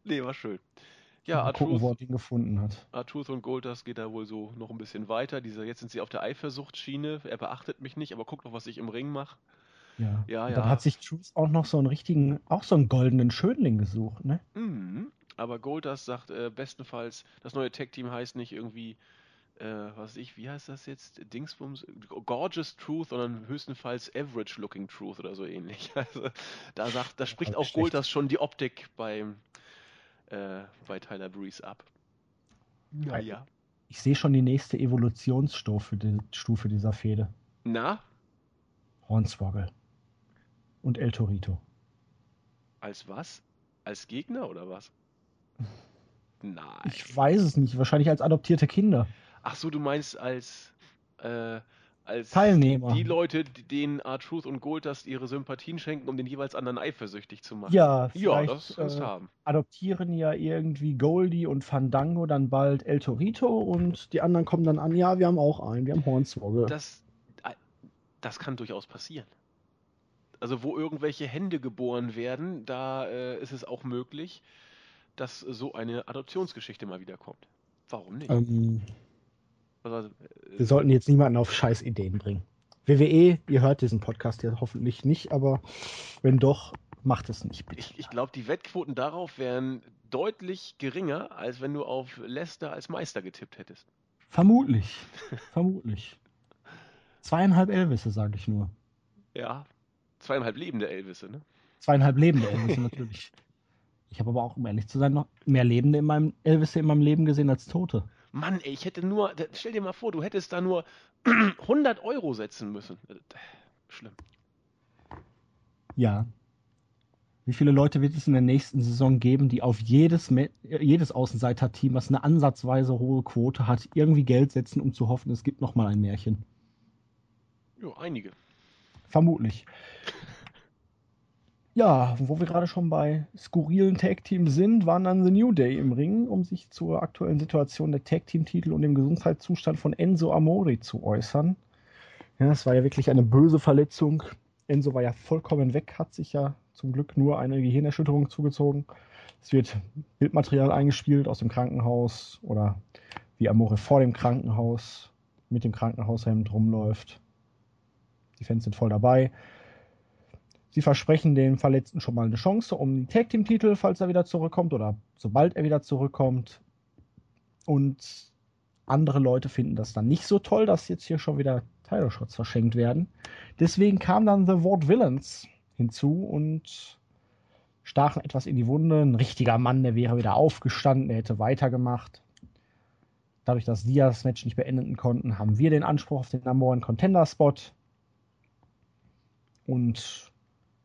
Nee, war schön. Ja, Mal gucken, wo R-Truth er den gefunden hat. Artruth und Goldust geht da wohl so noch ein bisschen weiter. Diese, jetzt sind sie auf der Eifersuchtsschiene. Er beachtet mich nicht, aber guckt noch, was ich im Ring mache. Ja. Ja, und ja. dann hat sich Truth auch noch so einen richtigen, auch so einen goldenen Schönling gesucht, ne? Mhm. Aber Goldust sagt äh, bestenfalls, das neue Tag-Team heißt nicht irgendwie, äh, was weiß ich, wie heißt das jetzt? Dingsbums? Gorgeous Truth, sondern höchstenfalls Average Looking Truth oder so ähnlich. Also da sagt, da spricht auch schlecht. Goldust schon die Optik beim äh, bei Tyler Breeze ab. Naja. Ich sehe schon die nächste Evolutionsstufe die, Stufe dieser Fehde. Na, Hornswoggle. Und El Torito. als was? Als Gegner oder was? Nein. Ich weiß es nicht, wahrscheinlich als adoptierte Kinder. Ach so, du meinst als, äh, als Teilnehmer. die Leute, denen R-Truth und Goldust ihre Sympathien schenken, um den jeweils anderen eifersüchtig zu machen. Ja, Ja, das kannst du äh, haben. adoptieren ja irgendwie Goldie und Fandango dann bald El Torito und die anderen kommen dann an, ja, wir haben auch einen, wir haben Hornswoggle. Das, äh, das kann durchaus passieren. Also wo irgendwelche Hände geboren werden, da äh, ist es auch möglich, dass so eine Adoptionsgeschichte mal wieder kommt. Warum nicht? Ähm, Also, wir äh, sollten jetzt niemanden auf scheiß Ideen bringen. WWE, ihr hört diesen Podcast ja hoffentlich nicht, aber wenn doch, macht es nicht, bitte. ich ich glaube, die Wettquoten darauf wären deutlich geringer, als wenn du auf Leicester als Meister getippt hättest. Vermutlich. Vermutlich. Zweieinhalb Elvisse, sage ich nur. Ja, zweieinhalb lebende Elvisse, ne? Zweieinhalb lebende Elvisse natürlich. Ich habe aber auch, um ehrlich zu sein, noch mehr Lebende in meinem Elvisse in meinem Leben gesehen als Tote. Mann, ey, ich hätte nur, stell dir mal vor, du hättest da nur 100 Euro setzen müssen. Äh, Schlimm. Ja. Wie viele Leute wird es in der nächsten Saison geben, die auf jedes, jedes Außenseiter-Team, was eine ansatzweise hohe Quote hat, irgendwie Geld setzen, um zu hoffen, es gibt nochmal ein Märchen? Ja, einige. Vermutlich. Ja, wo wir gerade schon bei skurrilen Tag-Teams sind, waren dann The New Day im Ring, um sich zur aktuellen Situation der Tag-Team-Titel und dem Gesundheitszustand von Enzo Amori zu äußern. Ja, es war ja wirklich eine böse Verletzung. Enzo war ja vollkommen weg, hat sich ja zum Glück nur eine Gehirnerschütterung zugezogen. Es wird Bildmaterial eingespielt aus dem Krankenhaus oder wie Amore vor dem Krankenhaus mit dem Krankenhaushemd rumläuft. Die Fans sind voll dabei. Sie versprechen dem Verletzten schon mal eine Chance um die Tag Team Titel, falls er wieder zurückkommt oder sobald er wieder zurückkommt. Und andere Leute finden das dann nicht so toll, dass jetzt hier schon wieder Title Shots verschenkt werden. Deswegen kam dann The Ward Villains hinzu und stachen etwas in die Wunde. Ein richtiger Mann, der wäre wieder aufgestanden, der hätte weitergemacht. Dadurch, dass die das Match nicht beenden konnten, haben wir den Anspruch auf den Number One Contender Spot. Und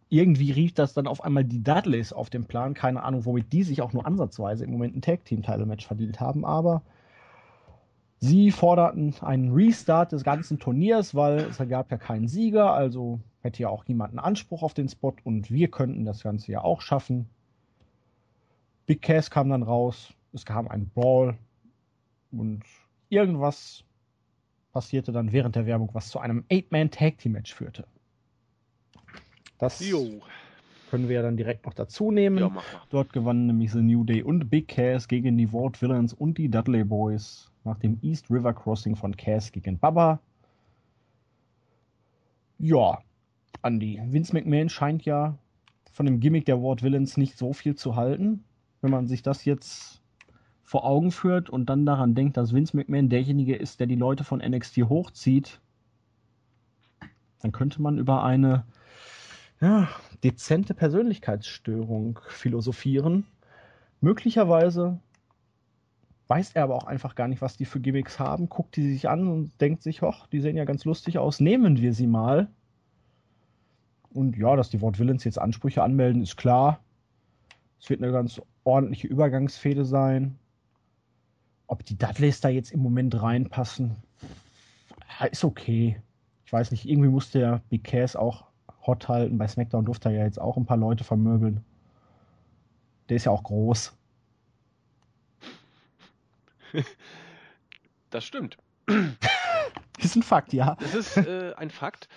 irgendwie rief das dann auf einmal die Dudleys auf den Plan. Keine Ahnung, womit die sich auch nur ansatzweise im Moment ein Tag Team Title Match verdient haben, aber sie forderten einen Restart des ganzen Turniers, weil es gab ja keinen Sieger, also hätte ja auch niemand einen Anspruch auf den Spot und wir könnten das Ganze ja auch schaffen. Big Cass kam dann raus, es kam ein Brawl und irgendwas passierte dann während der Werbung, was zu einem Eight-Man Tag Team Match führte. Das jo. können wir ja dann direkt noch dazu nehmen. Ja, Dort gewannen nämlich The New Day und Big Cass gegen die Ward Villains und die Dudley Boys nach dem East River Crossing von Cass gegen Baba. Ja, Andy. Vince McMahon scheint ja von dem Gimmick der Ward Villains nicht so viel zu halten. Wenn man sich das jetzt vor Augen führt und dann daran denkt, dass Vince McMahon derjenige ist, der die Leute von NXT hochzieht, dann könnte man über eine ja, dezente Persönlichkeitsstörung philosophieren. Möglicherweise weiß er aber auch einfach gar nicht, was die für Gimmicks haben, guckt die sich an und denkt sich, hoch, die sehen ja ganz lustig aus, nehmen wir sie mal. Und ja, dass die Wort Villains jetzt Ansprüche anmelden, ist klar. Es wird eine ganz ordentliche Übergangsfehde sein. Ob die Dudleys da jetzt im Moment reinpassen, ist okay. Ich weiß nicht, irgendwie muss der Big Cass auch hot halten. Bei SmackDown durfte er ja jetzt auch ein paar Leute vermöbeln. Der ist ja auch groß. Das stimmt. ist ein Fakt, ja. Das ist äh, ein Fakt.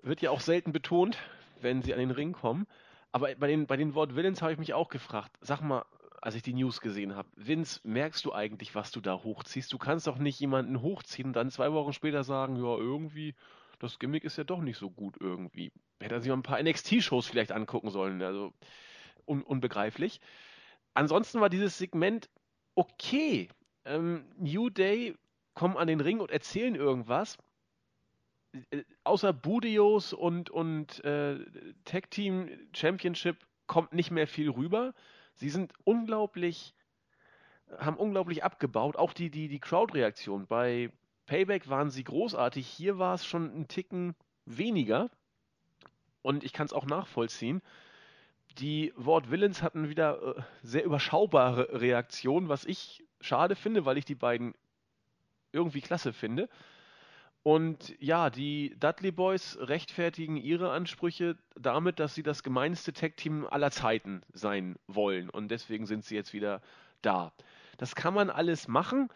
Wird ja auch selten betont, wenn sie an den Ring kommen. Aber bei den, bei den Wort Villains habe ich mich auch gefragt. Sag mal, als ich die News gesehen habe, Vince, merkst du eigentlich, was du da hochziehst? Du kannst doch nicht jemanden hochziehen und dann zwei Wochen später sagen, ja, irgendwie das Gimmick ist ja doch nicht so gut irgendwie. Hätte er sich mal ein paar NXT-Shows vielleicht angucken sollen. Also un unbegreiflich. Ansonsten war dieses Segment okay. Ähm, New Day kommen an den Ring und erzählen irgendwas. Äh, außer Budios und, und äh, Tag Team Championship kommt nicht mehr viel rüber. Sie sind unglaublich, haben unglaublich abgebaut. Auch die, die, die Crowd-Reaktion bei Payback waren sie großartig. Hier war es schon ein Ticken weniger. Und ich kann es auch nachvollziehen. Die Wort Villains hatten wieder äh, sehr überschaubare Reaktionen, was ich schade finde, weil ich die beiden irgendwie klasse finde. Und ja, die Dudley Boys rechtfertigen ihre Ansprüche damit, dass sie das gemeinste Tech-Team aller Zeiten sein wollen. Und deswegen sind sie jetzt wieder da. Das kann man alles machen.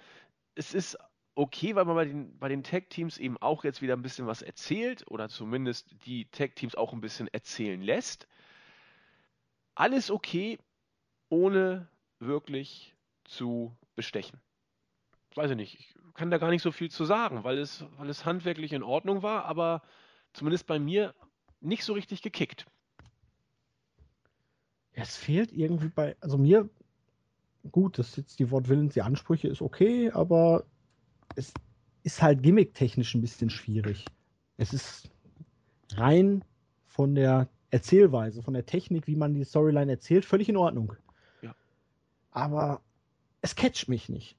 Es ist okay, weil man bei den, bei den Tag-Teams eben auch jetzt wieder ein bisschen was erzählt oder zumindest die Tag-Teams auch ein bisschen erzählen lässt. Alles okay, ohne wirklich zu bestechen. Weiß ich nicht, ich kann da gar nicht so viel zu sagen, weil es, weil es handwerklich in Ordnung war, aber zumindest bei mir nicht so richtig gekickt. Es fehlt irgendwie bei, also mir, gut, das ist jetzt die Wortwillens, die Ansprüche ist okay, aber es ist halt gimmicktechnisch ein bisschen schwierig. Es ist rein von der Erzählweise, von der Technik, wie man die Storyline erzählt, völlig in Ordnung. Ja. Aber es catcht mich nicht.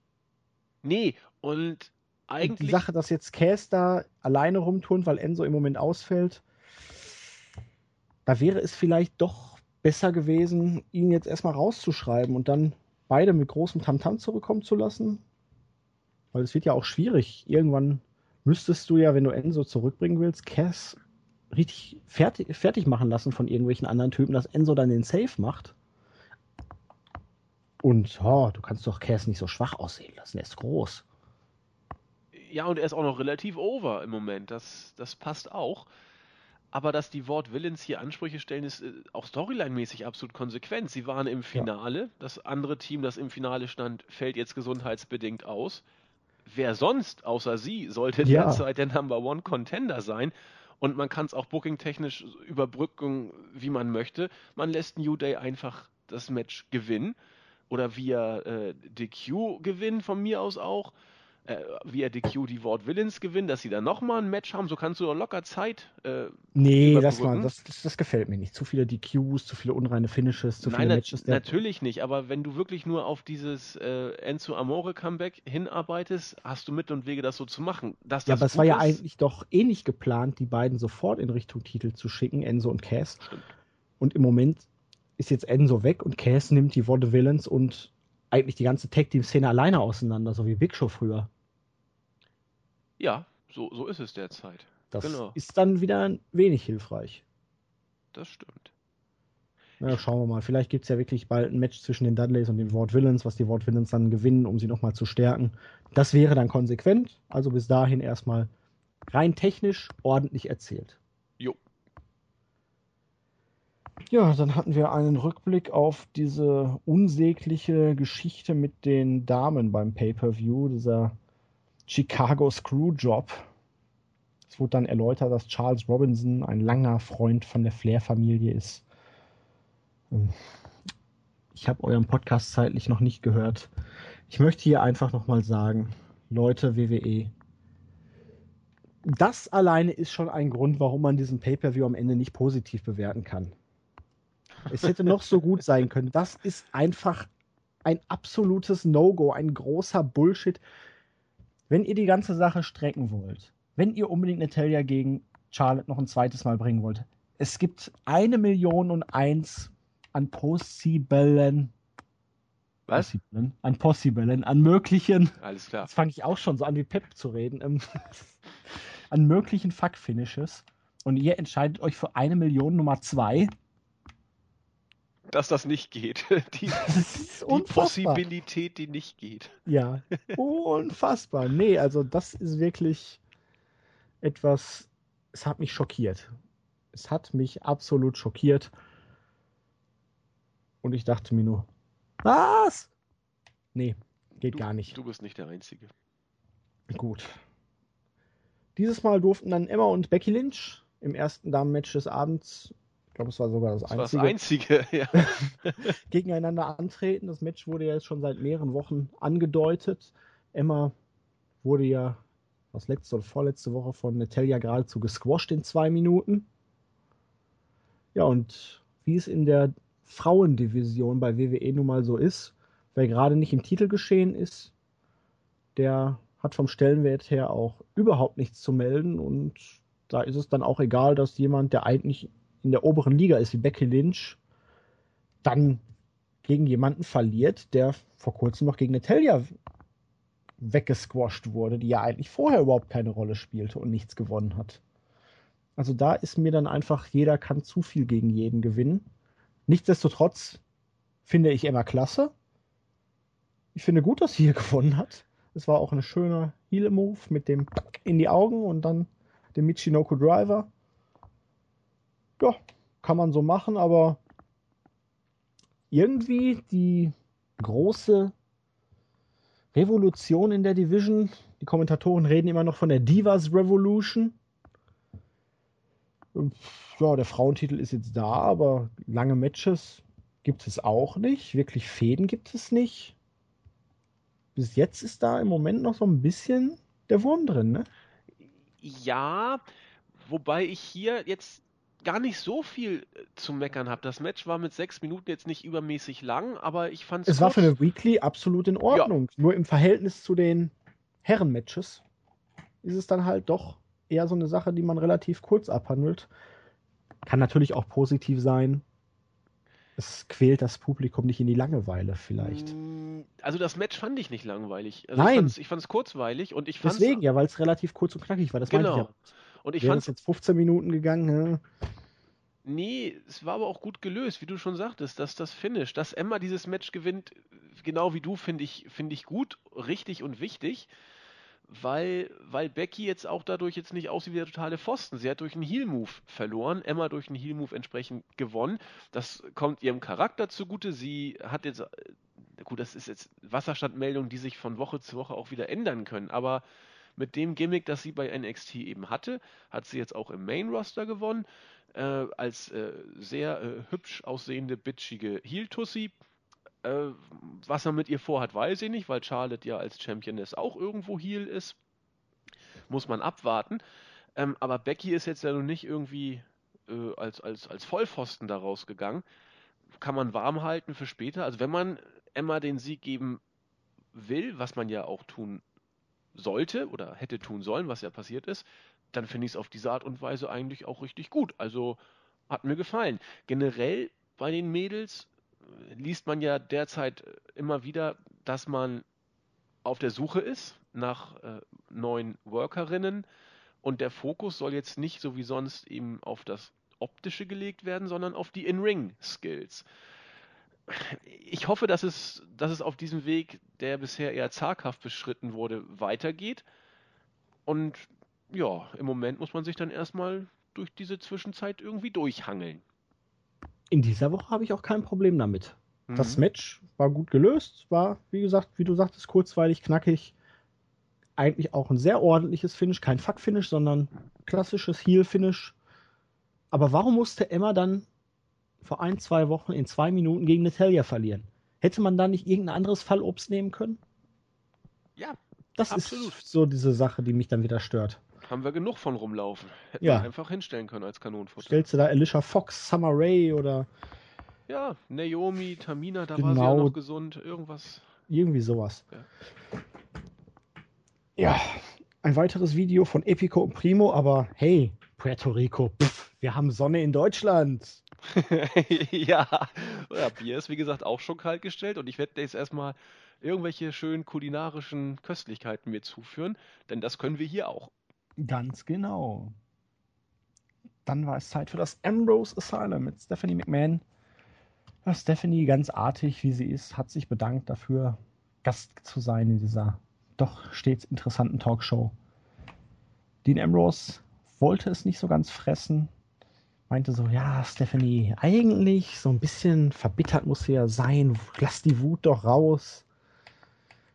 Nee, und eigentlich. Und die Sache, dass jetzt Cass da alleine rumturnt, weil Enzo im Moment ausfällt, da wäre es vielleicht doch besser gewesen, ihn jetzt erstmal rauszuschreiben und dann beide mit großem Tamtam zurückkommen zu lassen? Weil es wird ja auch schwierig. Irgendwann müsstest du ja, wenn du Enzo zurückbringen willst, Cass richtig fertig, fertig machen lassen von irgendwelchen anderen Typen, dass Enzo dann den Safe macht. Und oh, du kannst doch Cass nicht so schwach aussehen lassen, er ist groß. Ja, und er ist auch noch relativ over im Moment. Das, das passt auch. Aber dass die Wort Villains hier Ansprüche stellen, ist äh, auch storyline-mäßig absolut konsequent. Sie waren im Finale. Ja. Das andere Team, das im Finale stand, fällt jetzt gesundheitsbedingt aus. Wer sonst außer sie sollte ja. derzeit der Number One Contender sein? Und man kann es auch booking-technisch überbrücken, wie man möchte. Man lässt New Day einfach das Match gewinnen. Oder via äh, DQ gewinnen, von mir aus auch äh, via DQ die Wort Villains gewinnen, dass sie dann nochmal ein Match haben, so kannst du doch locker Zeit. Äh, nee, das, mal, das, das, das, gefällt mir nicht. Zu viele DQs, zu viele unreine Finishes, zu Nein, viele na, Matches. Natürlich nicht, aber wenn du wirklich nur auf dieses äh, Enzo Amore Comeback hinarbeitest, hast du Mittel und Wege, das so zu machen. Ja, aber es war ja eigentlich doch eh nicht geplant, die beiden sofort in Richtung Titel zu schicken, Enzo und Cass. Stimmt. Und im Moment ist jetzt Enzo weg und Cass nimmt die Worte Villains und eigentlich die ganze Tag-Team-Szene alleine auseinander, so wie Big Show früher. Ja, so, so ist es derzeit. Das genau. ist dann wieder wenig hilfreich. Das stimmt. Na, schauen wir mal. Vielleicht gibt es ja wirklich bald ein Match zwischen den Dudleys und den Ward Villains, was die Ward Villains dann gewinnen, um sie nochmal zu stärken. Das wäre dann konsequent. Also bis dahin erstmal rein technisch ordentlich erzählt. Jo. Ja, dann hatten wir einen Rückblick auf diese unsägliche Geschichte mit den Damen beim Pay-Per-View, dieser Chicago Screwjob. Es wurde dann erläutert, dass Charles Robinson ein langer Freund von der Flair-Familie ist. Ähm, ich habe euren Podcast zeitlich noch nicht gehört. Ich möchte hier einfach nochmal sagen, Leute, WWE, das alleine ist schon ein Grund, warum man diesen Pay-per-view am Ende nicht positiv bewerten kann. Es hätte noch so gut sein können. Das ist einfach ein absolutes No-Go, ein großer Bullshit wenn ihr die ganze Sache strecken wollt, wenn ihr unbedingt Natalia gegen Charlotte noch ein zweites Mal bringen wollt, es gibt eine Million und eins an possiblen was? Possiblen, an possiblen, an möglichen. Alles klar. Jetzt fange ich auch schon so an wie Pep zu reden. Ähm, an möglichen Fuck-Finishes. Und ihr entscheidet euch für eine Million Nummer zwei dass das nicht geht. Die, die Possibilität, die nicht geht. Ja, unfassbar. Nee, also das ist wirklich etwas, es hat mich schockiert. Es hat mich absolut schockiert. Und ich dachte mir nur, was? Nee, geht du, gar nicht. Du bist nicht der Einzige. Gut. Dieses Mal durften dann Emma und Becky Lynch im ersten Damenmatch des Abends ich glaube, es war sogar das, das einzige. das einzige, ja. gegeneinander antreten. Das Match wurde ja jetzt schon seit mehreren Wochen angedeutet. Emma wurde ja was letzte oder vorletzte Woche von Natalia geradezu gesquasht in zwei Minuten. Ja, und wie es in der Frauendivision bei WWE nun mal so ist, wer gerade nicht im Titel geschehen ist, der hat vom Stellenwert her auch überhaupt nichts zu melden und da ist es dann auch egal, dass jemand, der eigentlich in der oberen Liga ist wie Becky Lynch, dann gegen jemanden verliert, der vor kurzem noch gegen Natalia weggesquasht wurde, die ja eigentlich vorher überhaupt keine Rolle spielte und nichts gewonnen hat. Also da ist mir dann einfach, jeder kann zu viel gegen jeden gewinnen. Nichtsdestotrotz finde ich Emma klasse. Ich finde gut, dass sie hier gewonnen hat. Es war auch ein schöner Heel-Move mit dem in die Augen und dann dem Michinoku Driver ja, kann man so machen, aber irgendwie die große Revolution in der Division. Die Kommentatoren reden immer noch von der Divas Revolution. Ja, der Frauentitel ist jetzt da, aber lange Matches gibt es auch nicht. Wirklich Fäden gibt es nicht. Bis jetzt ist da im Moment noch so ein bisschen der Wurm drin, ne? Ja, wobei ich hier jetzt gar nicht so viel äh, zu meckern habe. Das Match war mit sechs Minuten jetzt nicht übermäßig lang, aber ich fand es. Es war für eine Weekly absolut in Ordnung. Ja. Nur im Verhältnis zu den Herren-Matches ist es dann halt doch eher so eine Sache, die man relativ kurz abhandelt. Kann natürlich auch positiv sein. es quält das Publikum nicht in die Langeweile vielleicht. Mm, Also das Match fand ich nicht langweilig. Also Nein. Ich fand es kurzweilig und ich fand Deswegen, ja, weil es relativ kurz und knackig war. Das Genau. ich ja. Und ich fand es jetzt 15 Minuten gegangen, ja. Nee, es war aber auch gut gelöst, wie du schon sagtest, dass das Finish, dass Emma dieses Match gewinnt, genau wie du, finde ich, finde ich gut, richtig und wichtig, weil, weil Becky jetzt auch dadurch jetzt nicht aussieht wie der totale Pfosten. Sie hat durch einen Heel-Move verloren, Emma durch einen Heel-Move entsprechend gewonnen. Das kommt ihrem Charakter zugute. Sie hat jetzt, äh, gut, das ist jetzt Wasserstandmeldungen, die sich von Woche zu Woche auch wieder ändern können, aber mit dem Gimmick, das sie bei NXT eben hatte, hat sie jetzt auch im Main-Roster gewonnen äh, als äh, sehr äh, hübsch aussehende, bitchige Heel-Tussi. Äh, was er mit ihr vorhat, weiß ich nicht, weil Charlotte ja als Championess auch irgendwo Heel ist. Muss man abwarten. Ähm, aber Becky ist jetzt ja noch nicht irgendwie äh, als, als, als Vollpfosten da rausgegangen. Kann man warm halten für später. Also wenn man Emma den Sieg geben will, was man ja auch tun sollte oder hätte tun sollen, was ja passiert ist, dann finde ich es auf diese Art und Weise eigentlich auch richtig gut. Also hat mir gefallen. Generell bei den Mädels äh, liest man ja derzeit äh, immer wieder, dass man auf der Suche ist nach äh, neuen Workerinnen und der Fokus soll jetzt nicht so wie sonst eben auf das Optische gelegt werden, sondern auf die In-Ring-Skills. Ich hoffe, dass es, dass es auf diesem Weg, der bisher eher zaghaft beschritten wurde, weitergeht. Und ja, im Moment muss man sich dann erstmal durch diese Zwischenzeit irgendwie durchhangeln. In dieser Woche habe ich auch kein Problem damit. Das Mhm. Match war gut gelöst, war, wie gesagt, wie du sagtest, kurzweilig, knackig. Eigentlich auch ein sehr ordentliches Finish, kein Fuck-Finish, sondern klassisches Heel-Finish. Aber warum musste Emma dann vor ein, zwei Wochen in zwei Minuten gegen Natalia verlieren? Hätte man da nicht irgendein anderes Fallobst nehmen können? Ja, Das Absolut. ist so diese Sache, die mich dann wieder stört. haben wir genug von rumlaufen. Hätten Ja. wir einfach hinstellen können als Kanonenfutter. Stellst du da Alicia Fox, Summer Rae oder Ja, Naomi, Tamina, da war sie Genau. ja noch gesund. Irgendwas. irgendwie sowas? Ja. Ja, ein weiteres Video von Epico und Primo, aber hey, Puerto Rico, pff, wir haben Sonne in Deutschland. ja. ja, Bier ist wie gesagt auch schon kalt gestellt und ich werde jetzt erstmal irgendwelche schönen kulinarischen Köstlichkeiten mir zuführen, denn das können wir hier auch. Ganz genau. Dann war es Zeit für das Ambrose Asylum mit Stephanie McMahon. Ja, Stephanie, ganz artig wie sie ist, hat sich bedankt dafür, Gast zu sein in dieser doch stets interessanten Talkshow. Dean Ambrose wollte es nicht so ganz fressen, meinte so, ja, Stephanie, eigentlich so ein bisschen verbittert muss sie ja sein, lass die Wut doch raus.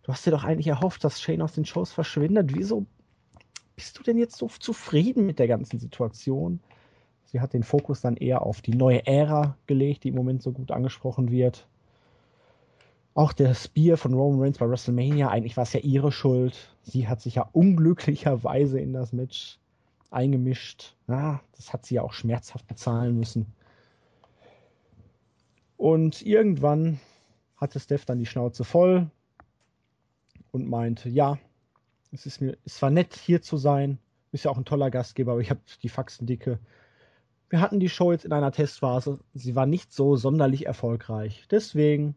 Du hast dir doch eigentlich erhofft, dass Shane aus den Shows verschwindet. Wieso bist du denn jetzt so zufrieden mit der ganzen Situation? Sie hat den Fokus dann eher auf die neue Ära gelegt, die im Moment so gut angesprochen wird. Auch der Spear von Roman Reigns bei WrestleMania, eigentlich war es ja ihre Schuld. Sie hat sich ja unglücklicherweise in das Match eingemischt. Ja, das hat sie ja auch schmerzhaft bezahlen müssen. Und irgendwann hatte Steph dann die Schnauze voll und meinte, ja, es ist mir, es war nett hier zu sein, ist ja auch ein toller Gastgeber, aber ich habe die Faxen dicke. Wir hatten die Show jetzt in einer Testphase, sie war nicht so sonderlich erfolgreich. Deswegen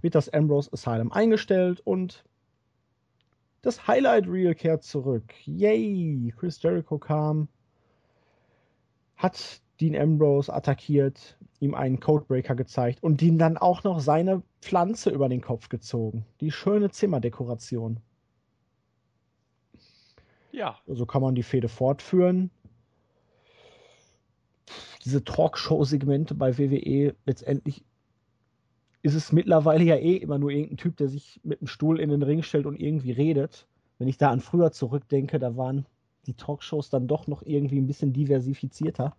wird das Ambrose Asylum eingestellt und das Highlight Reel kehrt zurück. Yay! Chris Jericho kam, hat Dean Ambrose attackiert, ihm einen Codebreaker gezeigt und ihm dann auch noch seine Pflanze über den Kopf gezogen. Die schöne Zimmerdekoration. Ja, So kann man die Fehde fortführen. Diese Talkshow-Segmente bei WWE, letztendlich ist es mittlerweile ja eh immer nur irgendein Typ, der sich mit dem Stuhl in den Ring stellt und irgendwie redet. Wenn ich da an früher zurückdenke, da waren die Talkshows dann doch noch irgendwie ein bisschen diversifizierter.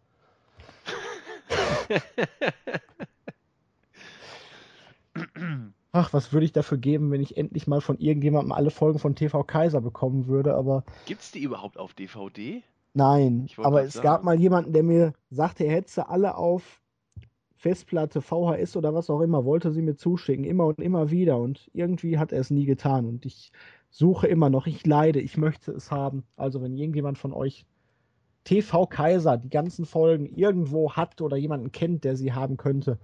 Ach, was würde ich dafür geben, wenn ich endlich mal von irgendjemandem alle Folgen von TV Kaiser bekommen würde, aber gibt's die überhaupt auf DVD? Nein, aber es sagen. gab mal jemanden, der mir sagte, er hätte sie alle auf Festplatte, VHS oder was auch immer, wollte sie mir zuschicken, immer und immer wieder. Und irgendwie hat er es nie getan. Und ich suche immer noch, ich leide, ich möchte es haben. Also wenn irgendjemand von euch TV Kaiser die ganzen Folgen irgendwo hat oder jemanden kennt, der sie haben könnte,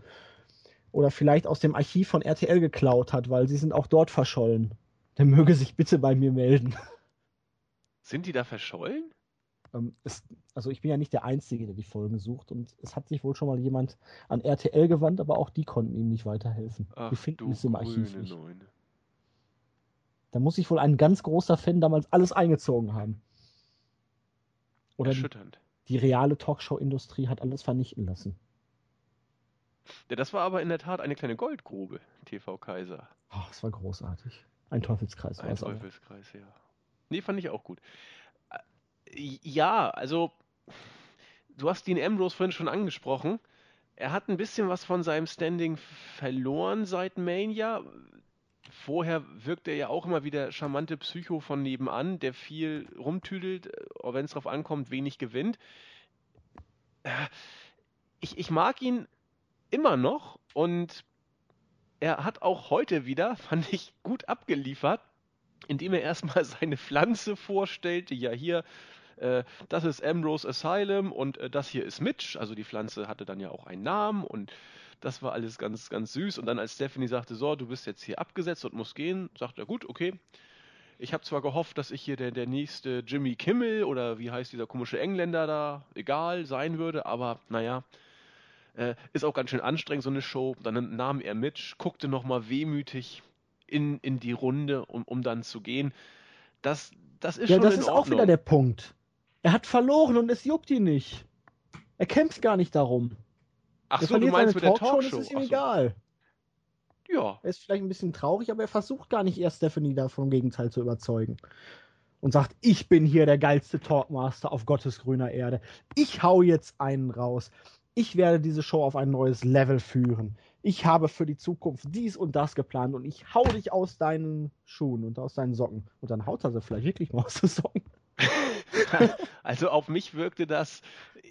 oder vielleicht aus dem Archiv von RTL geklaut hat, weil sie sind auch dort verschollen. Der möge sich bitte bei mir melden. Sind die da verschollen? Ähm, es, also ich bin ja nicht der Einzige, der die Folgen sucht und es hat sich wohl schon mal jemand an RTL gewandt, aber auch die konnten ihm nicht weiterhelfen. Ach, die finden es im Archiv nicht. Neune. Da muss sich wohl ein ganz großer Fan damals alles eingezogen haben. Oder die, Erschütternd. die reale Talkshow-Industrie hat alles vernichten lassen. Ja, das war aber in der Tat eine kleine Goldgrube, TV Kaiser. Oh, das war großartig. Ein Teufelskreis war Ein es aber. Teufelskreis, ja. Nee, fand ich auch gut. Äh, Ja, also, du hast Dean Ambrose vorhin schon angesprochen. Er hat ein bisschen was von seinem Standing verloren seit Mania. Vorher wirkt er ja auch immer wie der charmante Psycho von nebenan, der viel rumtüdelt, wenn es drauf ankommt, wenig gewinnt. Äh, Ich, ich mag ihn immer noch und er hat auch heute wieder, fand ich, gut abgeliefert, indem er erstmal seine Pflanze vorstellte. Ja, hier, äh, das ist Ambrose Asylum und äh, das hier ist Mitch. Also die Pflanze hatte dann ja auch einen Namen und das war alles ganz, ganz süß. Und dann als Stephanie sagte, so, du bist jetzt hier abgesetzt und musst gehen, sagt er, gut, okay. Ich habe zwar gehofft, dass ich hier der, der nächste Jimmy Kimmel oder wie heißt dieser komische Engländer da, egal, sein würde, aber naja, äh, ist auch ganz schön anstrengend, so eine Show. Dann nahm er Mitch, guckte nochmal wehmütig in, in die Runde, um, um dann zu gehen. Das, das ist Ja, schon das in ist auch Ordnung. wieder der Punkt. Er hat verloren und es juckt ihn nicht. Er kämpft gar nicht darum. Ach er so, du verliert meinst mit der Talkshow und Talkshow. es ist ihm so. egal. Ja, Er ist vielleicht ein bisschen traurig, aber er versucht gar nicht erst Stephanie da vom Gegenteil zu überzeugen. Und sagt, ich bin hier der geilste Talkmaster auf Gottes grüner Erde. Ich hau jetzt einen raus. Ich werde diese Show auf ein neues Level führen. Ich habe für die Zukunft dies und das geplant und ich hau dich aus deinen Schuhen und aus deinen Socken. Und dann haut er sie vielleicht wirklich mal aus den Socken. also auf mich wirkte das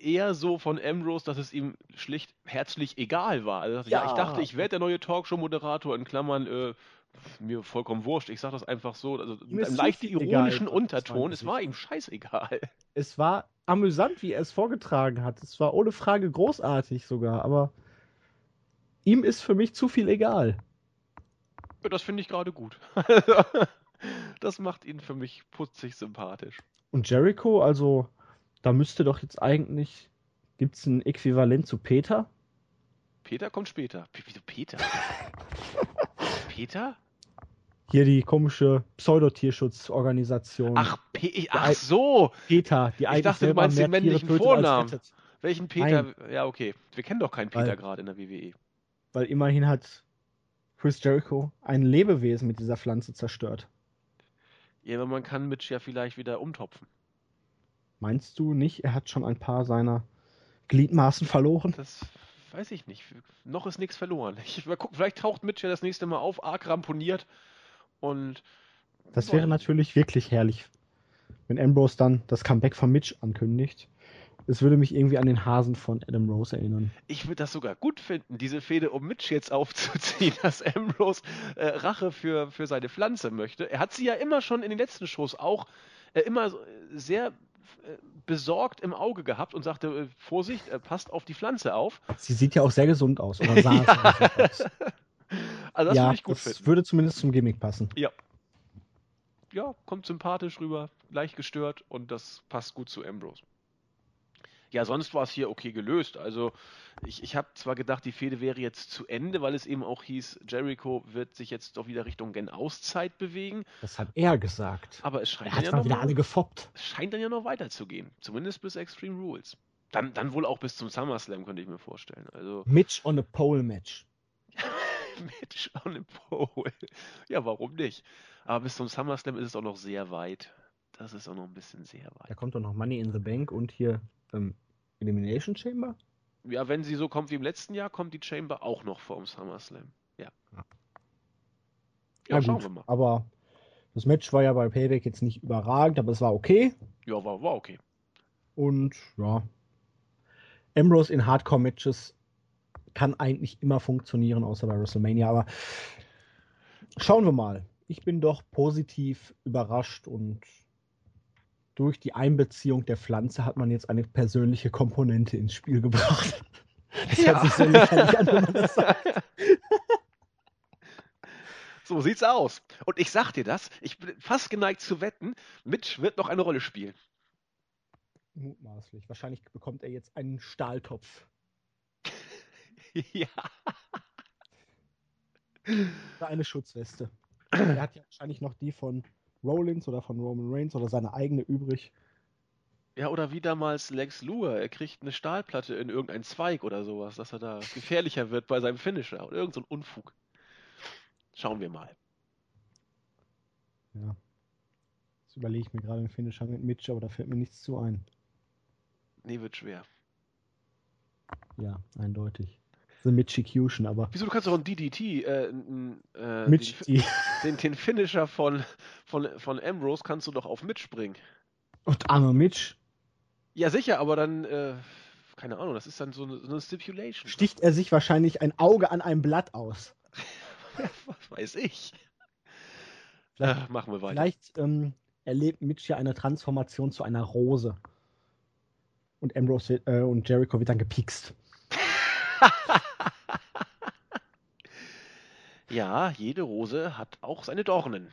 eher so von Ambrose, dass es ihm schlicht herzlich egal war. Also, ja. Ja. ich dachte, ich werde der neue Talkshow-Moderator, in Klammern, äh, mir vollkommen wurscht. Ich sage das einfach so, also Ihm mit einem leicht ironischen egal, Unterton. Es war ihm scheißegal. Es war amüsant, wie er es vorgetragen hat. Es war ohne Frage großartig sogar, aber ihm ist für mich zu viel egal. Das finde ich gerade gut. das macht ihn für mich putzig sympathisch. Und Jericho, also da müsste doch jetzt eigentlich, gibt es ein Äquivalent zu Peter? Peter kommt später. Wieso Peter? Peter? Hier die komische Pseudotierschutzorganisation. Ach, Pe ach so. Peter, die eigentlich dachte, du meinst den Tiere männlichen als Vornamen. Welchen Peter? Ja, okay. Wir kennen doch keinen Peter gerade in der. WWE. Weil immerhin hat Chris Jericho ein Lebewesen mit dieser Pflanze zerstört. Ja, aber man kann Mitch ja vielleicht wieder umtopfen. Meinst du nicht, er hat schon ein paar seiner Gliedmaßen verloren? Das weiß ich nicht. Noch ist nichts verloren. Ich, mal gucken, vielleicht taucht Mitch ja das nächste Mal auf, arg ramponiert. Und Das Boah. wäre natürlich wirklich herrlich, wenn Ambrose dann das Comeback von Mitch ankündigt. Es würde mich irgendwie an den Hasen von Adam Rose erinnern. ich würde das sogar gut finden, diese Fehde um Mitch jetzt aufzuziehen, dass Ambrose äh, Rache für, für seine Pflanze möchte. Er hat sie ja immer schon in den letzten Shows auch äh, immer äh, sehr äh, besorgt im Auge gehabt und sagte, äh, Vorsicht, passt auf die Pflanze auf. Sie sieht ja auch sehr gesund aus. Oder sah Ja. aus. Also das ja, würde ich gut das finden. würde zumindest zum Gimmick passen. ja, kommt sympathisch rüber, leicht gestört und das passt gut zu Ambrose. Ja, sonst war es hier okay gelöst. Also ich, ich habe zwar gedacht, die Fehde wäre jetzt zu Ende, weil es eben auch hieß, Jericho wird sich jetzt doch wieder Richtung Gen Auszeit bewegen, Das hat er gesagt. aber es scheint Er dann ja noch wieder alle gefoppt. es scheint dann ja noch weiterzugehen. Zumindest bis Extreme Rules. Dann, dann wohl auch bis zum SummerSlam, könnte ich mir vorstellen. Also Mitch on a Pole Match. Mitch on a pole. Ja, warum nicht? Aber bis zum SummerSlam ist es auch noch sehr weit. Das ist auch noch ein bisschen sehr Da weit. kommt doch noch Money in the Bank und hier ähm, Elimination Chamber. Ja, wenn sie so kommt wie im letzten Jahr, kommt die Chamber auch noch vor dem SummerSlam. Ja. Ja. Ja, Na schauen gut, wir mal. Aber das Match war ja bei Payback jetzt nicht überragend, aber es war okay. Ja, war, war okay. Und ja, Ambrose in Hardcore-Matches kann eigentlich immer funktionieren, außer bei WrestleMania. Aber schauen wir mal. Ich bin doch positiv überrascht und durch die Einbeziehung der Pflanze hat man jetzt eine persönliche Komponente ins Spiel gebracht. Das ja. hört sich so lächerlich an, wenn man das sagt. So sieht's aus. Und ich sag dir das, ich bin fast geneigt zu wetten, Mitch wird noch eine Rolle spielen. Mutmaßlich. Wahrscheinlich bekommt er jetzt einen Stahltopf. ja. Oder eine Schutzweste. er hat ja wahrscheinlich noch die von Rollins oder von Roman Reigns oder seine eigene übrig. Ja, oder wie damals Lex Luger. Er kriegt eine Stahlplatte in irgendeinen Zweig oder sowas, dass er da gefährlicher wird bei seinem Finisher. Oder irgend so ein Unfug. Schauen wir mal. Ja. Jetzt überlege ich mir gerade einen Finisher mit Mitch, aber da fällt mir nichts zu ein. Nee, wird schwer. Ja, eindeutig. The Mitchicution, aber. Wieso, du kannst doch ein DDT, äh, äh, Mitch den, den, den, Finisher von, von, von Ambrose kannst du doch auf Mitch bringen. Und armer Mitch. Ja, sicher, aber dann, äh, keine Ahnung, das ist dann so eine, so eine Stipulation. Sticht er sich wahrscheinlich ein Auge an einem Blatt aus. Was weiß ich. Vielleicht, äh, machen wir weiter. Vielleicht ähm, erlebt Mitch ja eine Transformation zu einer Rose. Und Ambrose äh, und Jericho wird dann gepikst. ja, jede Rose hat auch seine Dornen.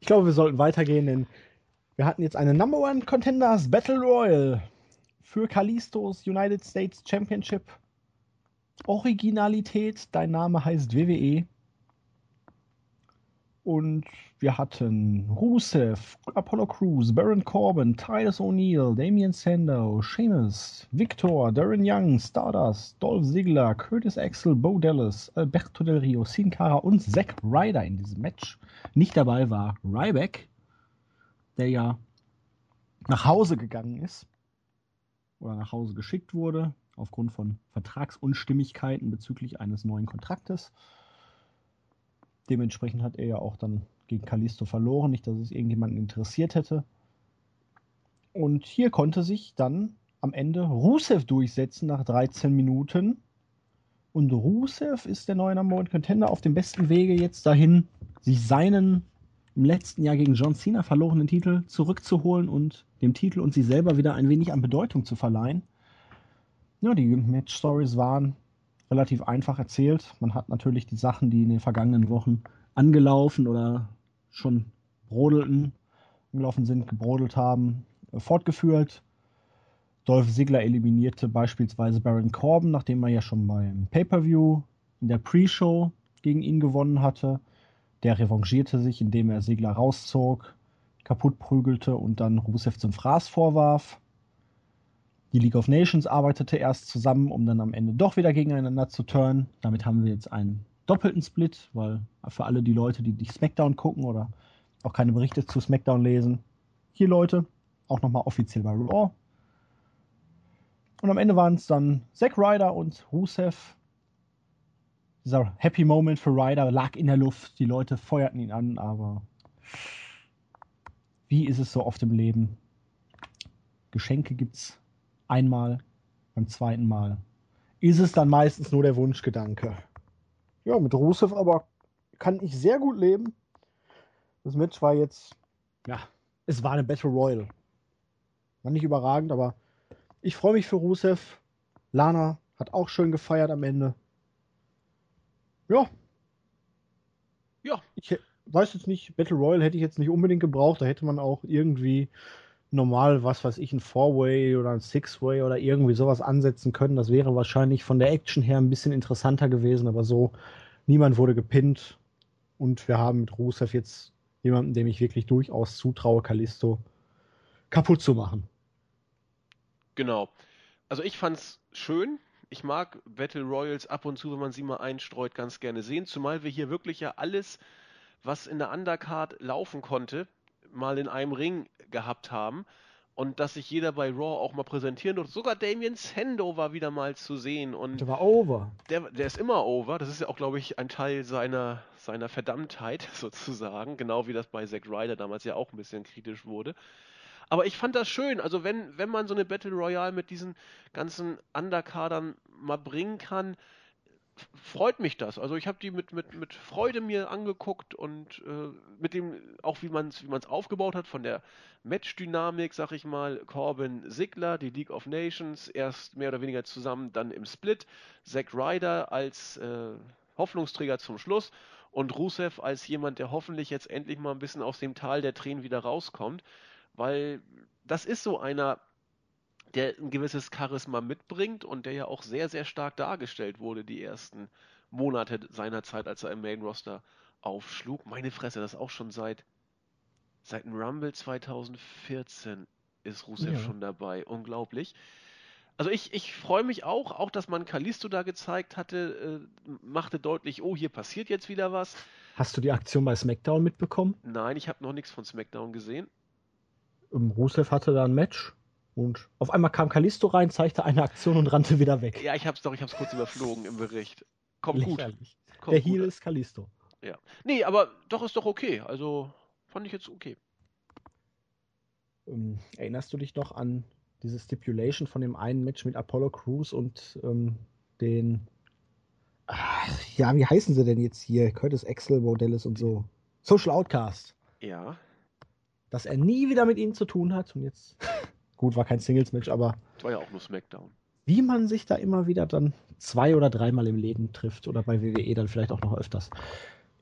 Ich glaube, wir sollten weitergehen, denn wir hatten jetzt eine Number One Contenders Battle Royal für Kalistos United States Championship. Originalität, dein Name heißt WWE. Und wir hatten Rusev, Apollo Crews, Baron Corbin, Titus O'Neill, Damian Sandow, Sheamus, Victor, Darren Young, Stardust, Dolph Ziggler, Curtis Axel, Bo Dallas, Alberto Del Rio, Sin Cara und Zack Ryder in diesem Match. Nicht dabei war Ryback, der ja nach Hause gegangen ist oder nach Hause geschickt wurde aufgrund von Vertragsunstimmigkeiten bezüglich eines neuen Kontraktes. Dementsprechend hat er ja auch dann gegen Kalisto verloren, nicht, dass es irgendjemanden interessiert hätte. Und hier konnte sich dann am Ende Rusev durchsetzen nach 13 Minuten. Und Rusev ist der neue Number One Contender auf dem besten Wege jetzt dahin, sich seinen im letzten Jahr gegen John Cena verlorenen Titel zurückzuholen und dem Titel und sich selber wieder ein wenig an Bedeutung zu verleihen. Ja, die Match Stories waren relativ einfach erzählt. Man hat natürlich die Sachen, die in den vergangenen Wochen angelaufen oder schon brodelten, angelaufen sind, gebrodelt haben, äh, fortgeführt. Dolph Ziggler eliminierte beispielsweise Baron Corbin, nachdem er ja schon beim Pay-Per-View in der Pre-Show gegen ihn gewonnen hatte. Der revanchierte sich, indem er Ziggler rauszog, kaputt prügelte und dann Rusev zum Fraß vorwarf. Die League of Nations arbeitete erst zusammen, um dann am Ende doch wieder gegeneinander zu turnen. Damit haben wir jetzt einen doppelten Split, weil für alle die Leute, die nicht SmackDown gucken oder auch keine Berichte zu SmackDown lesen, hier Leute, auch nochmal offiziell bei Raw. Und am Ende waren es dann Zack Ryder und Rusev. Dieser Happy Moment für Ryder lag in der Luft, die Leute feuerten ihn an, aber wie ist es so oft im Leben? Geschenke gibt's einmal, beim zweiten Mal ist es dann meistens nur der Wunschgedanke. Ja, mit Rusev aber kann ich sehr gut leben. Das Match war jetzt, ja, es war eine Battle Royal. War nicht überragend, aber ich freue mich für Rusev. Lana hat auch schön gefeiert am Ende. Ja. Ja. Ich weiß jetzt nicht, Battle Royal hätte ich jetzt nicht unbedingt gebraucht. Da hätte man auch irgendwie normal, was weiß ich, ein Four-Way oder ein Six-Way oder irgendwie sowas ansetzen können. Das wäre wahrscheinlich von der Action her ein bisschen interessanter gewesen, aber so, niemand wurde gepinnt und wir haben mit Rusev jetzt jemanden, dem ich wirklich durchaus zutraue, Kalisto kaputt zu machen. Genau. Also ich fand's schön. Ich mag Battle Royals ab und zu, wenn man sie mal einstreut, ganz gerne sehen. Zumal wir hier wirklich ja alles, was in der Undercard laufen konnte, mal in einem Ring gehabt haben und dass sich jeder bei Raw auch mal präsentieren durfte. Sogar Damien Sando war wieder mal zu sehen. Und der war over. Der, der ist immer over. Das ist ja auch, glaube ich, ein Teil seiner, seiner Verdammtheit sozusagen. Genau wie das bei Zack Ryder damals ja auch ein bisschen kritisch wurde. Aber ich fand das schön. Also wenn, wenn man so eine Battle Royale mit diesen ganzen Undercardern mal bringen kann, freut mich das. Also ich habe die mit, mit, mit Freude mir angeguckt und äh, mit dem, auch wie man es wie aufgebaut hat, von der Match-Dynamik, sag ich mal, Corbin Sigler, die League of Nations, erst mehr oder weniger zusammen, dann im Split, Zack Ryder als äh, Hoffnungsträger zum Schluss und Rusev als jemand, der hoffentlich jetzt endlich mal ein bisschen aus dem Tal der Tränen wieder rauskommt, weil das ist so einer, der ein gewisses Charisma mitbringt und der ja auch sehr, sehr stark dargestellt wurde die ersten Monate seiner Zeit, als er im Main Roster aufschlug. Meine Fresse, das auch schon seit, seit dem Rumble 2014 ist Rusev ja. schon dabei. Unglaublich. Also ich, ich freue mich auch, auch dass man Kalisto da gezeigt hatte, äh, machte deutlich, oh, hier passiert jetzt wieder was. Hast du die Aktion bei SmackDown mitbekommen? Nein, ich habe noch nichts von SmackDown gesehen. Rusev hatte da ein Match und auf einmal kam Kalisto rein, zeigte eine Aktion und rannte wieder weg. Ja, ich hab's doch, ich hab's kurz überflogen im Bericht. Kommt Lächerlich. gut. Kommt Der Heal ist Kalisto. Ja. Nee, aber doch ist doch okay. Also fand ich jetzt okay. Ähm, erinnerst du dich noch an diese Stipulation von dem einen Match mit Apollo Crews und ähm, den. Ach, ja, wie heißen sie denn jetzt hier? Curtis Axel, Modellis und so. Social Outcast. Ja. Dass er nie wieder mit ihnen zu tun hat und jetzt. Gut, war kein Singles-Match, aber. Das war ja auch nur SmackDown. Wie man sich da immer wieder dann zwei oder dreimal im Leben trifft oder bei WWE dann vielleicht auch noch öfters.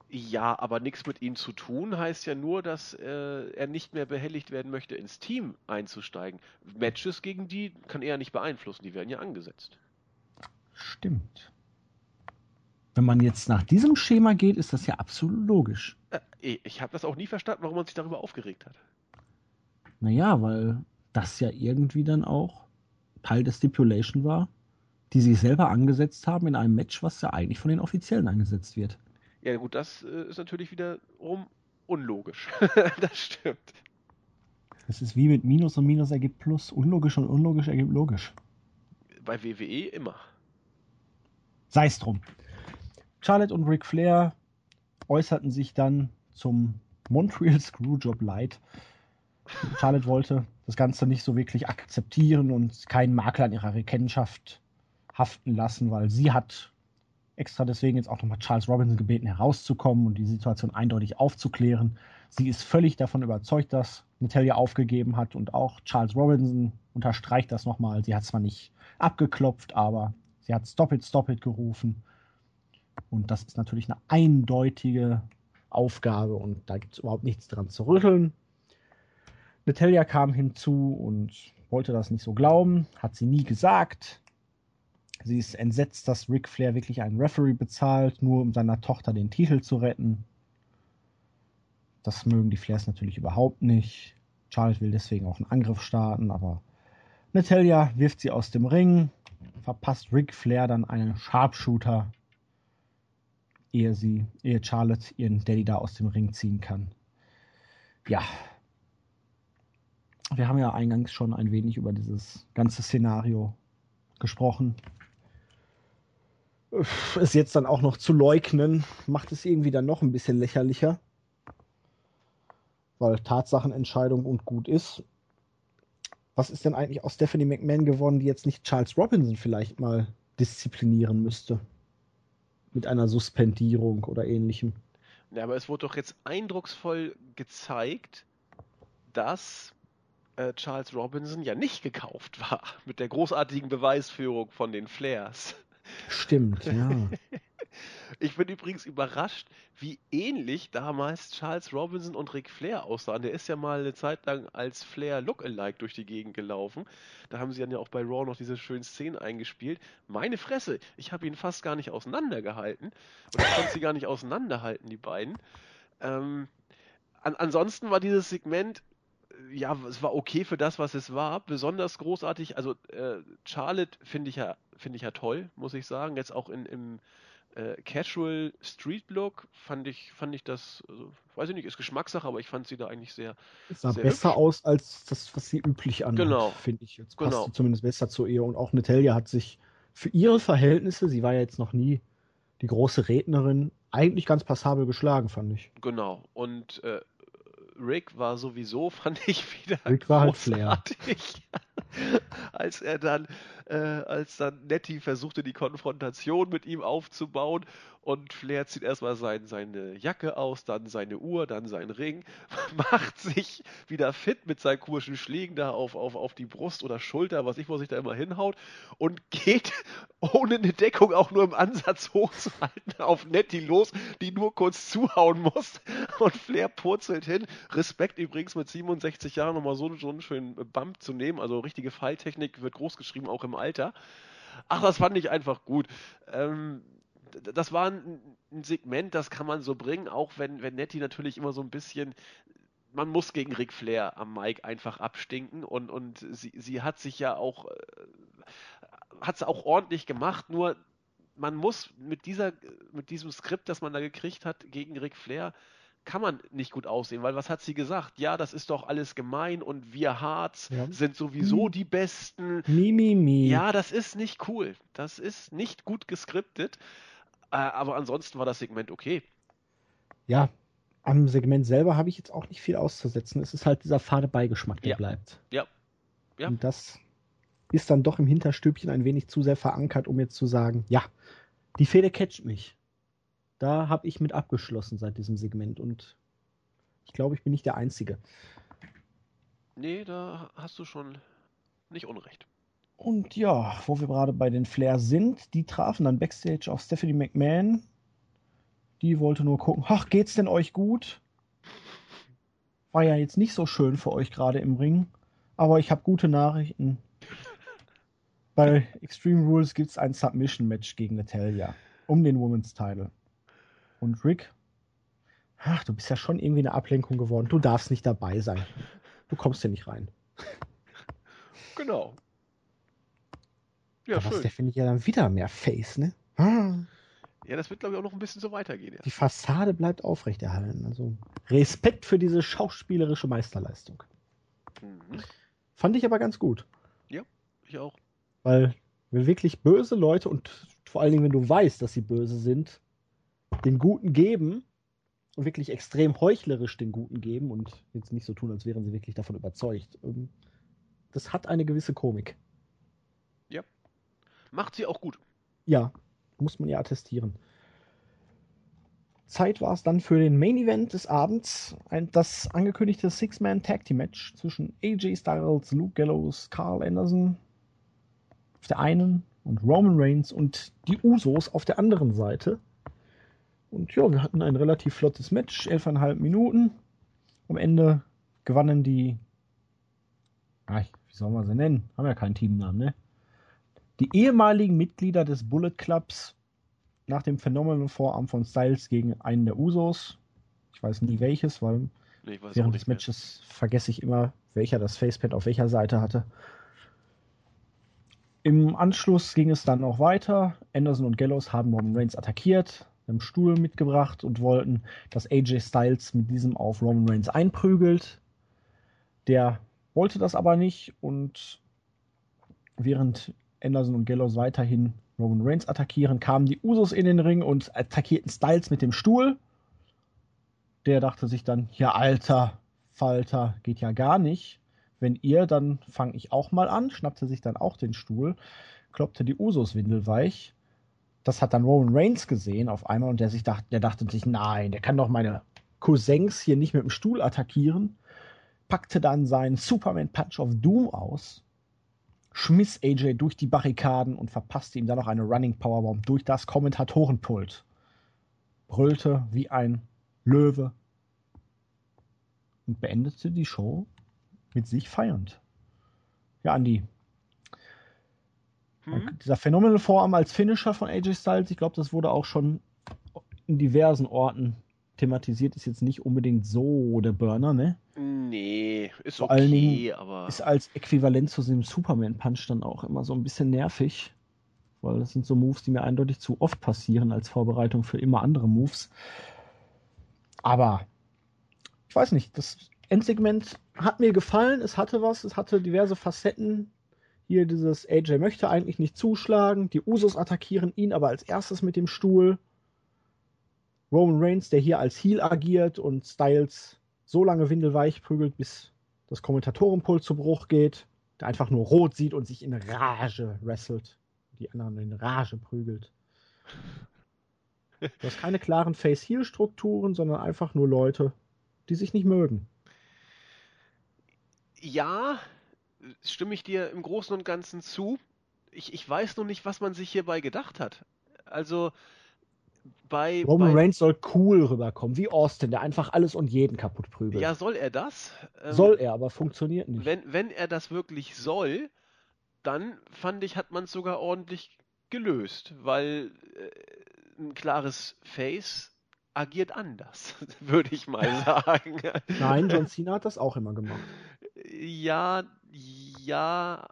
Ja, aber nichts mit ihm zu tun heißt ja nur, dass äh, er nicht mehr behelligt werden möchte, ins Team einzusteigen. Matches gegen die kann er nicht beeinflussen, die werden ja angesetzt. Stimmt. Wenn man jetzt nach diesem Schema geht, ist das ja absolut logisch. Äh, ich habe das auch nie verstanden, warum man sich darüber aufgeregt hat. Naja, weil das ja irgendwie dann auch Teil der Stipulation war, die sie selber angesetzt haben in einem Match, was ja eigentlich von den Offiziellen angesetzt wird. Ja, gut, das äh, ist natürlich wiederum unlogisch. das stimmt. Es ist wie mit Minus und Minus ergibt Plus. Unlogisch und unlogisch ergibt logisch. Bei WWE immer. Sei es drum. Charlotte und Ric Flair äußerten sich dann zum Montreal Screwjob Light. Charlotte wollte das Ganze nicht so wirklich akzeptieren und keinen Makel an ihrer Rechenschaft haften lassen, weil sie hat extra deswegen jetzt auch nochmal Charles Robinson gebeten, herauszukommen und die Situation eindeutig aufzuklären. Sie ist völlig davon überzeugt, dass Natalia aufgegeben hat und auch Charles Robinson unterstreicht das nochmal. Sie hat zwar nicht abgeklopft, aber sie hat Stop it, Stop it gerufen. Und das ist natürlich eine eindeutige Aufgabe und da gibt es überhaupt nichts dran zu rütteln. Natalia kam hinzu und wollte das nicht so glauben, hat sie nie gesagt. Sie ist entsetzt, dass Ric Flair wirklich einen Referee bezahlt, nur um seiner Tochter den Titel zu retten. Das mögen die Flairs natürlich überhaupt nicht. Charlotte will deswegen auch einen Angriff starten, aber Natalia wirft sie aus dem Ring, verpasst Ric Flair dann einen Sharpshooter, ehe sie, ehe Charlotte ihren Daddy da aus dem Ring ziehen kann. Ja, wir haben ja eingangs schon ein wenig über dieses ganze Szenario gesprochen. Es jetzt dann auch noch zu leugnen, macht es irgendwie dann noch ein bisschen lächerlicher. Weil Tatsachenentscheidung und gut ist. Was ist denn eigentlich aus Stephanie McMahon geworden, die jetzt nicht Charles Robinson vielleicht mal disziplinieren müsste? Mit einer Suspendierung oder ähnlichem. Ja, aber es wurde doch jetzt eindrucksvoll gezeigt, dass äh, Charles Robinson ja nicht gekauft war, mit der großartigen Beweisführung von den Flares. Stimmt, ja. Ich bin übrigens überrascht, wie ähnlich damals Charles Robinson und Ric Flair aussahen. Der ist ja mal eine Zeit lang als Flair Lookalike durch die Gegend gelaufen. Da haben sie dann ja auch bei Raw noch diese schönen Szenen eingespielt. Meine Fresse, ich habe ihn fast gar nicht auseinandergehalten. Oder ich konnte sie gar nicht auseinanderhalten, die beiden. Ähm, an, ansonsten war dieses Segment ja, es war okay für das, was es war. Besonders großartig. Also äh, Charlotte finde ich ja finde ich ja toll, muss ich sagen. Jetzt auch in, im äh, Casual Street Look fand ich fand ich das, also, weiß ich nicht, ist Geschmackssache, aber ich fand sie da eigentlich sehr. Es sah sehr besser hübsch. aus als das, was sie üblich anhat, genau. finde ich. Jetzt passt genau. sie zumindest besser zu ihr. Und auch Natalia hat sich für ihre Verhältnisse, sie war ja jetzt noch nie die große Rednerin, eigentlich ganz passabel geschlagen, fand ich. Genau. Und äh, Rick war sowieso, fand ich wieder Rick halt Flair. als er dann, äh, als dann Nettie versuchte, die Konfrontation mit ihm aufzubauen und Flair zieht erstmal sein, seine Jacke aus, dann seine Uhr, dann seinen Ring, macht sich wieder fit mit seinen komischen Schlägen da auf, auf, auf die Brust oder Schulter, was ich, wo sich da immer hinhaut und geht ohne eine Deckung auch nur im Ansatz hochzuhalten auf Nettie los, die nur kurz zuhauen muss und Flair purzelt hin. Respekt übrigens mit 67 Jahren nochmal so, so einen schönen Bump zu nehmen, also richtige Falltechnik wird groß geschrieben, auch im Alter. Ach, das fand ich einfach gut. Ähm, das war ein, ein, Segment, das kann man so bringen, auch wenn, wenn Nettie natürlich immer so ein bisschen. Man muss gegen Ric Flair am Mike einfach abstinken und, und sie, sie hat sich ja auch, äh, hat auch ordentlich gemacht, nur man muss mit dieser, mit diesem Skript, das man da gekriegt hat gegen Ric Flair, kann man nicht gut aussehen, weil was hat sie gesagt? Ja, das ist doch alles gemein und wir Harz ja. sind sowieso die Besten. Mi, mi, mi. Ja, das ist nicht cool. Das ist nicht gut geskriptet. Äh, aber ansonsten war das Segment okay. Ja, am Segment selber habe ich jetzt auch nicht viel auszusetzen. Es ist halt dieser fade Beigeschmack, der ja. bleibt. Ja. ja. Und das ist dann doch im Hinterstübchen ein wenig zu sehr verankert, um jetzt zu sagen, ja, die Fehde catcht mich. Da habe ich mit abgeschlossen seit diesem Segment und ich glaube, ich bin nicht der Einzige. Nee, da hast du schon nicht unrecht. Und ja, wo wir gerade bei den Flair sind, die trafen dann backstage auf Stephanie McMahon. Die wollte nur gucken, ach, geht's denn euch gut? War ja jetzt nicht so schön für euch gerade im Ring, aber ich habe gute Nachrichten. Bei Extreme Rules gibt es ein Submission-Match gegen Natalia um den Women's Title. Und Rick, ach, du bist ja schon irgendwie eine Ablenkung geworden. Du darfst nicht dabei sein. Du kommst ja nicht rein. Genau. Ja, Aber der finde ich ja dann wieder mehr Face, ne? Ja, das wird, glaube ich, auch noch ein bisschen so weitergehen. Ja. Die Fassade bleibt aufrechterhalten. Also Respekt für diese schauspielerische Meisterleistung. Mhm. Fand ich aber ganz gut. Ja, ich auch. Weil, wenn wirklich böse Leute und vor allen Dingen, wenn du weißt, dass sie böse sind, den Guten geben und wirklich extrem heuchlerisch den Guten geben und jetzt nicht so tun, als wären sie wirklich davon überzeugt. Ähm, das hat eine gewisse Komik. Ja. Macht sie auch gut. Ja, muss man ja attestieren. Zeit war es dann für den Main Event des Abends, ein, das angekündigte Six-Man Tag Team Match zwischen AJ Styles, Luke Gallows, Carl Anderson auf der einen und Roman Reigns und die Usos auf der anderen Seite. Und ja, wir hatten ein relativ flottes Match, elfeinhalb Minuten. Am Ende gewannen die, ah, wie soll man sie nennen? Haben ja keinen Teamnamen, ne? Die ehemaligen Mitglieder des Bullet Clubs nach dem phänomenalen Vorarm von Styles gegen einen der Usos. Ich weiß nie welches, weil nee, während des Matches mehr. vergesse ich immer, welcher das Facepad auf welcher Seite hatte. Im Anschluss ging es dann auch weiter. Anderson und Gallows haben Roman Reigns attackiert, haben Stuhl mitgebracht und wollten, dass AJ Styles mit diesem auf Roman Reigns einprügelt. Der wollte das aber nicht und während Anderson und Gallows weiterhin Roman Reigns attackieren, kamen die Usos in den Ring und attackierten Styles mit dem Stuhl. Der dachte sich dann, ja alter Falter, geht ja gar nicht. Wenn ihr, dann fange ich auch mal an, schnappte sich dann auch den Stuhl, kloppte die Usos windelweich. Das hat dann Roman Reigns gesehen auf einmal und der sich dachte, der dachte sich, nein, der kann doch meine Cousins hier nicht mit dem Stuhl attackieren. Packte dann seinen Superman Punch of Doom aus schmiss AJ durch die Barrikaden und verpasste ihm dann noch eine Running Powerbomb durch das Kommentatorenpult. Brüllte wie ein Löwe und beendete die Show mit sich feiernd. Ja, Andi. Hm? Dieser Phänomenal Vorarm als Finisher von AJ Styles, ich glaube, das wurde auch schon in diversen Orten thematisiert, ist jetzt nicht unbedingt so der Burner, ne? Nee, ist Vor okay, allen Dingen aber. Ist als Äquivalent zu dem Superman-Punch dann auch immer so ein bisschen nervig. Weil das sind so Moves, die mir eindeutig zu oft passieren als Vorbereitung für immer andere Moves. Aber ich weiß nicht, das Endsegment hat mir gefallen, es hatte was, es hatte diverse Facetten. Hier dieses AJ möchte eigentlich nicht zuschlagen, die Usos attackieren ihn aber als erstes mit dem Stuhl. Roman Reigns, der hier als Heel agiert und Styles so lange windelweich prügelt, bis das Kommentatorenpult zu Bruch geht. der einfach nur rot sieht und sich in Rage wrestelt. Die anderen in Rage prügelt. Du hast keine klaren Face-Heal-Strukturen, sondern einfach nur Leute, die sich nicht mögen. Ja, stimme ich dir im Großen und Ganzen zu. Ich, ich weiß nur nicht, was man sich hierbei gedacht hat. Also bei. Roman bei, Reigns soll cool rüberkommen, wie Austin, der einfach alles und jeden kaputt prügelt. Ja, soll er das? Ähm, soll er, aber funktioniert nicht. Wenn, wenn er das wirklich soll, dann fand ich, hat man es sogar ordentlich gelöst, weil äh, ein klares Face agiert anders, würde ich mal sagen. Nein, John Cena hat das auch immer gemacht. Ja, ja,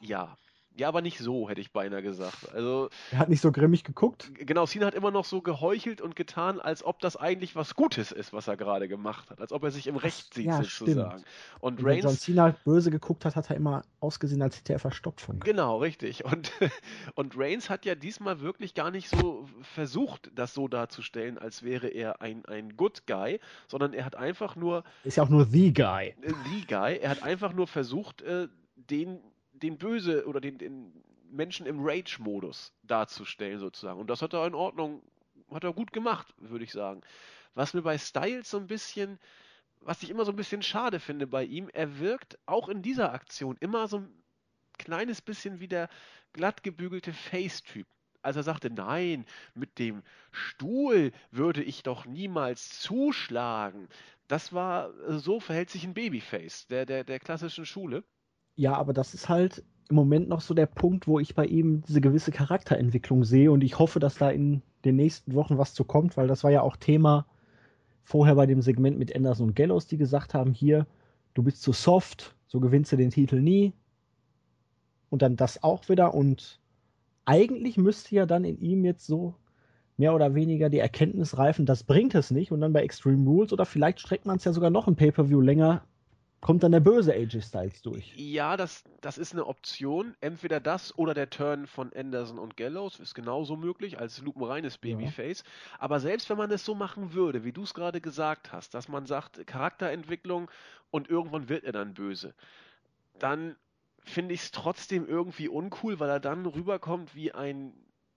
ja. Ja, aber nicht so, hätte ich beinahe gesagt. Also, er hat nicht so grimmig geguckt. Genau, Cena hat immer noch so geheuchelt und getan, als ob das eigentlich was Gutes ist, was er gerade gemacht hat. Als ob er sich im Recht sieht, ja, sozusagen. Stimmt. Und Reigns, Wenn John Cena böse geguckt hat, hat er immer ausgesehen, als hätte er Verstopfung. Genau, richtig. Und, und Reigns hat ja diesmal wirklich gar nicht so versucht, das so darzustellen, als wäre er ein, ein Good Guy, sondern er hat einfach nur. Ist ja auch nur The Guy. The Guy. Er hat einfach nur versucht, äh, den den Böse oder den, den Menschen im Rage-Modus darzustellen, sozusagen. Und das hat er in Ordnung, hat er gut gemacht, würde ich sagen. Was mir bei Styles so ein bisschen, was ich immer so ein bisschen schade finde bei ihm, er wirkt auch in dieser Aktion immer so ein kleines bisschen wie der glatt gebügelte Face-Typ. Als er sagte, nein, mit dem Stuhl würde ich doch niemals zuschlagen. Das war, so verhält sich ein Babyface der, der, der klassischen Schule. Ja, aber das ist halt im Moment noch so der Punkt, wo ich bei ihm diese gewisse Charakterentwicklung sehe und ich hoffe, dass da in den nächsten Wochen was zu kommt, weil das war ja auch Thema vorher bei dem Segment mit Anderson und Gallows, die gesagt haben, hier, du bist zu soft, so gewinnst du den Titel nie. Und dann das auch wieder und eigentlich müsste ja dann in ihm jetzt so mehr oder weniger die Erkenntnis reifen, das bringt es nicht und dann bei Extreme Rules oder vielleicht streckt man es ja sogar noch ein Pay-Per-View länger kommt dann der böse AJ Styles durch. Ja, das, das ist eine Option. Entweder das oder der Turn von Anderson und Gallows ist genauso möglich als lupenreines Babyface. Ja. Aber selbst wenn man es so machen würde, wie du es gerade gesagt hast, dass man sagt, Charakterentwicklung und irgendwann wird er dann böse, dann finde ich es trotzdem irgendwie uncool, weil er dann rüberkommt wie ein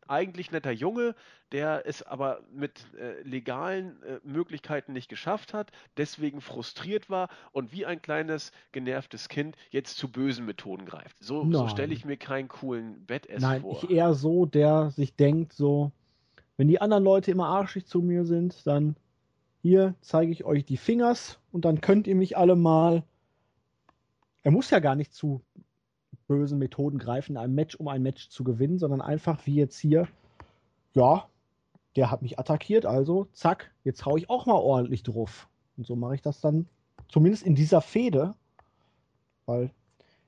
eigentlich netter Junge, der es aber mit äh, legalen äh, Möglichkeiten nicht geschafft hat, deswegen frustriert war und wie ein kleines genervtes Kind jetzt zu bösen Methoden greift. So, so stelle ich mir keinen coolen Badass Nein, vor. Nein, ich eher so, der sich denkt, so, wenn die anderen Leute immer arschig zu mir sind, dann hier zeige ich euch die Fingers und dann könnt ihr mich alle mal. Er muss ja gar nicht zu bösen Methoden greifen in einem Match, um ein Match zu gewinnen, sondern einfach wie jetzt hier, ja, der hat mich attackiert, also zack, jetzt hau ich auch mal ordentlich drauf. Und so mache ich das dann zumindest in dieser Fehde, weil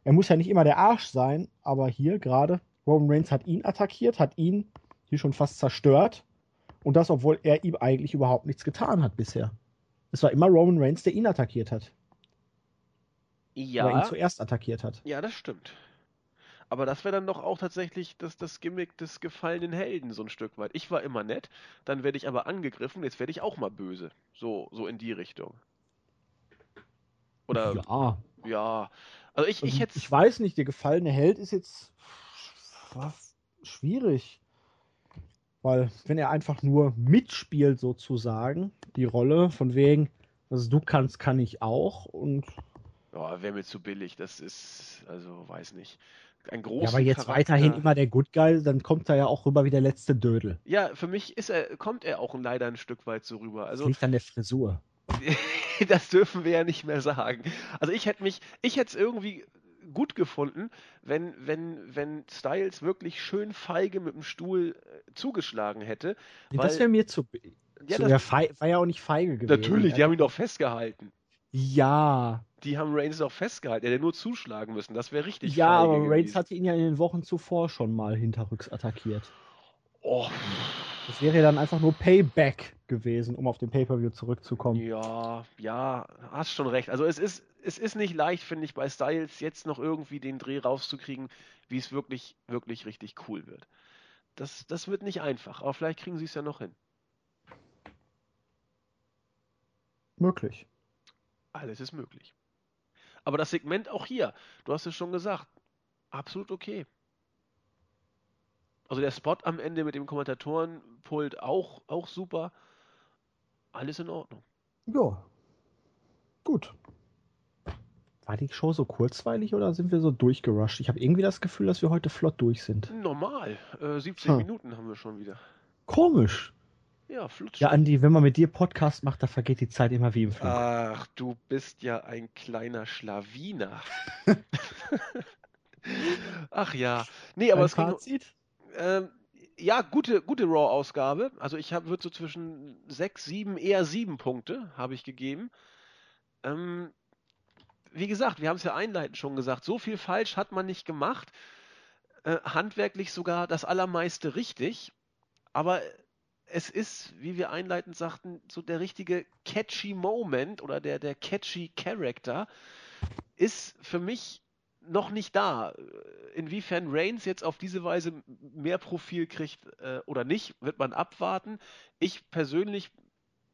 er muss ja nicht immer der Arsch sein, aber hier gerade Roman Reigns hat ihn attackiert, hat ihn hier schon fast zerstört und das, obwohl er ihm eigentlich überhaupt nichts getan hat bisher. Es war immer Roman Reigns, der ihn attackiert hat. Ja. Oder ihn zuerst attackiert hat. Ja, das stimmt. Aber das wäre dann doch auch tatsächlich das, das Gimmick des gefallenen Helden, so ein Stück weit. Ich war immer nett, dann werde ich aber angegriffen, jetzt werde ich auch mal böse. So, so in die Richtung. Oder. Ja. Ja. Also ich, ich also hätte. Ich weiß nicht, der gefallene Held ist jetzt schwierig. Weil, wenn er einfach nur mitspielt, sozusagen, die Rolle, von wegen, was du kannst, kann ich auch. Und ja, wäre mir zu billig. Das ist, also weiß nicht. Ein großer. Ja, aber jetzt Charakter. weiterhin immer der Good Guy, dann kommt er ja auch rüber wie der letzte Dödel. Ja, für mich ist er, kommt er auch leider ein Stück weit so rüber. Also, das liegt an der Frisur. das dürfen wir ja nicht mehr sagen. Also ich hätte mich, ich hätte es irgendwie gut gefunden, wenn, wenn, wenn Styles wirklich schön feige mit dem Stuhl äh, zugeschlagen hätte. Nee, weil, das wäre mir zu. Ja, zu das, war ja auch nicht feige gewesen. Natürlich, die haben ihn doch festgehalten. Ja. Die haben Reigns auch festgehalten. Er hätte nur zuschlagen müssen. Das wäre richtig. Ja, aber. Reigns hatte ihn ja in den Wochen zuvor schon mal hinterrücks attackiert. Oh. Das wäre ja dann einfach nur Payback gewesen, um auf den Pay-Per-View zurückzukommen. Ja, ja, hast schon recht. Also es ist, es ist nicht leicht, finde ich, bei Styles jetzt noch irgendwie den Dreh rauszukriegen, wie es wirklich, wirklich richtig cool wird. Das, das wird nicht einfach, aber vielleicht kriegen sie es ja noch hin. Möglich. Alles ist möglich. Aber das Segment auch hier, du hast es schon gesagt, absolut okay. Also der Spot am Ende mit dem Kommentatorenpult auch, auch super. Alles in Ordnung. Ja. Gut. War die Show so kurzweilig oder sind wir so durchgerusht? Ich habe irgendwie das Gefühl, dass wir heute flott durch sind. Normal. Äh, 17 hm. Minuten haben wir schon wieder. Komisch. Ja, flutsch. Ja, Andi, wenn man mit dir Podcast macht, da vergeht die Zeit immer wie im Flug. Ach, du bist ja ein kleiner Schlawiner. Ach ja. Nee, aber Ein es Fazit? Ging, ähm, ja, gute, gute Raw-Ausgabe. Also ich würde so zwischen sechs, sieben, eher sieben Punkte habe ich gegeben. Ähm, wie gesagt, wir haben es ja einleitend schon gesagt, so viel falsch hat man nicht gemacht. Äh, handwerklich sogar das allermeiste richtig. Aber es ist, wie wir einleitend sagten, so der richtige catchy Moment oder der, der catchy Character ist für mich noch nicht da. Inwiefern Reigns jetzt auf diese Weise mehr Profil kriegt äh, oder nicht, wird man abwarten. Ich persönlich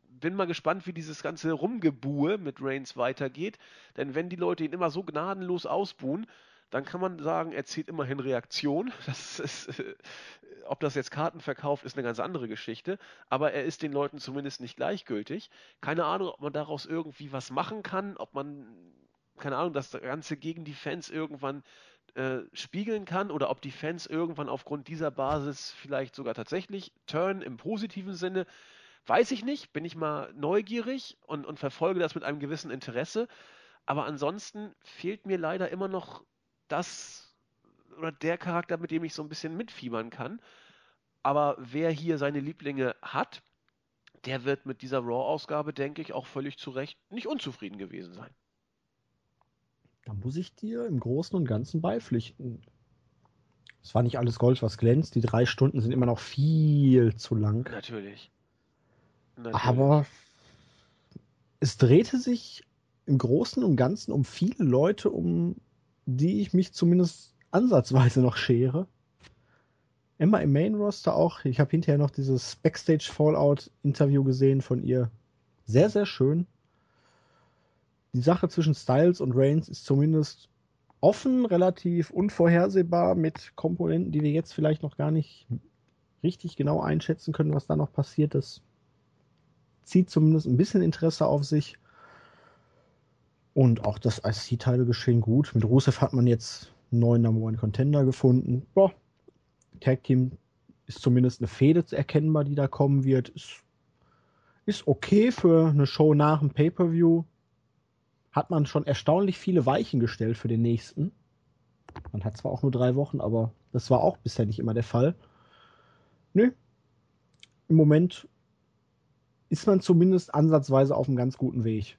bin mal gespannt, wie dieses ganze Rumgebuhe mit Reigns weitergeht. Denn wenn die Leute ihn immer so gnadenlos ausbuhen, dann kann man sagen, er zieht immerhin Reaktion. Das ist, äh, ob das jetzt Karten verkauft, ist eine ganz andere Geschichte. Aber er ist den Leuten zumindest nicht gleichgültig. Keine Ahnung, ob man daraus irgendwie was machen kann, ob man, keine Ahnung, das Ganze gegen die Fans irgendwann äh, spiegeln kann oder ob die Fans irgendwann aufgrund dieser Basis vielleicht sogar tatsächlich turn im positiven Sinne. Weiß ich nicht, bin ich mal neugierig und, und verfolge das mit einem gewissen Interesse. Aber ansonsten fehlt mir leider immer noch das oder der Charakter, mit dem ich so ein bisschen mitfiebern kann. Aber wer hier seine Lieblinge hat, der wird mit dieser Raw-Ausgabe, denke ich, auch völlig zu Recht nicht unzufrieden gewesen sein. Da muss ich dir im Großen und Ganzen beipflichten. Es war nicht alles Gold, was glänzt. Die drei Stunden sind immer noch viel zu lang. Natürlich. Natürlich. Aber es drehte sich im Großen und Ganzen um viele Leute, um die ich mich zumindest ansatzweise noch schere. Immer im Main Roster auch. Ich habe hinterher noch dieses Backstage Fallout Interview gesehen von ihr. Sehr, sehr schön. Die Sache zwischen Styles und Reigns ist zumindest offen, relativ unvorhersehbar mit Komponenten, die wir jetzt vielleicht noch gar nicht richtig genau einschätzen können, was da noch passiert ist. Zieht zumindest ein bisschen Interesse auf sich. Und auch das IC-Teile geschehen gut. Mit Rusev hat man jetzt einen neuen Number One Contender gefunden. Boah. Tag Team ist zumindest eine Fehde erkennbar, die da kommen wird. Ist, ist okay für eine Show nach dem Pay-Per-View. Hat man schon erstaunlich viele Weichen gestellt für den nächsten. Man hat zwar auch nur drei Wochen, aber das war auch bisher nicht immer der Fall. Nö. Im Moment ist man zumindest ansatzweise auf einem ganz guten Weg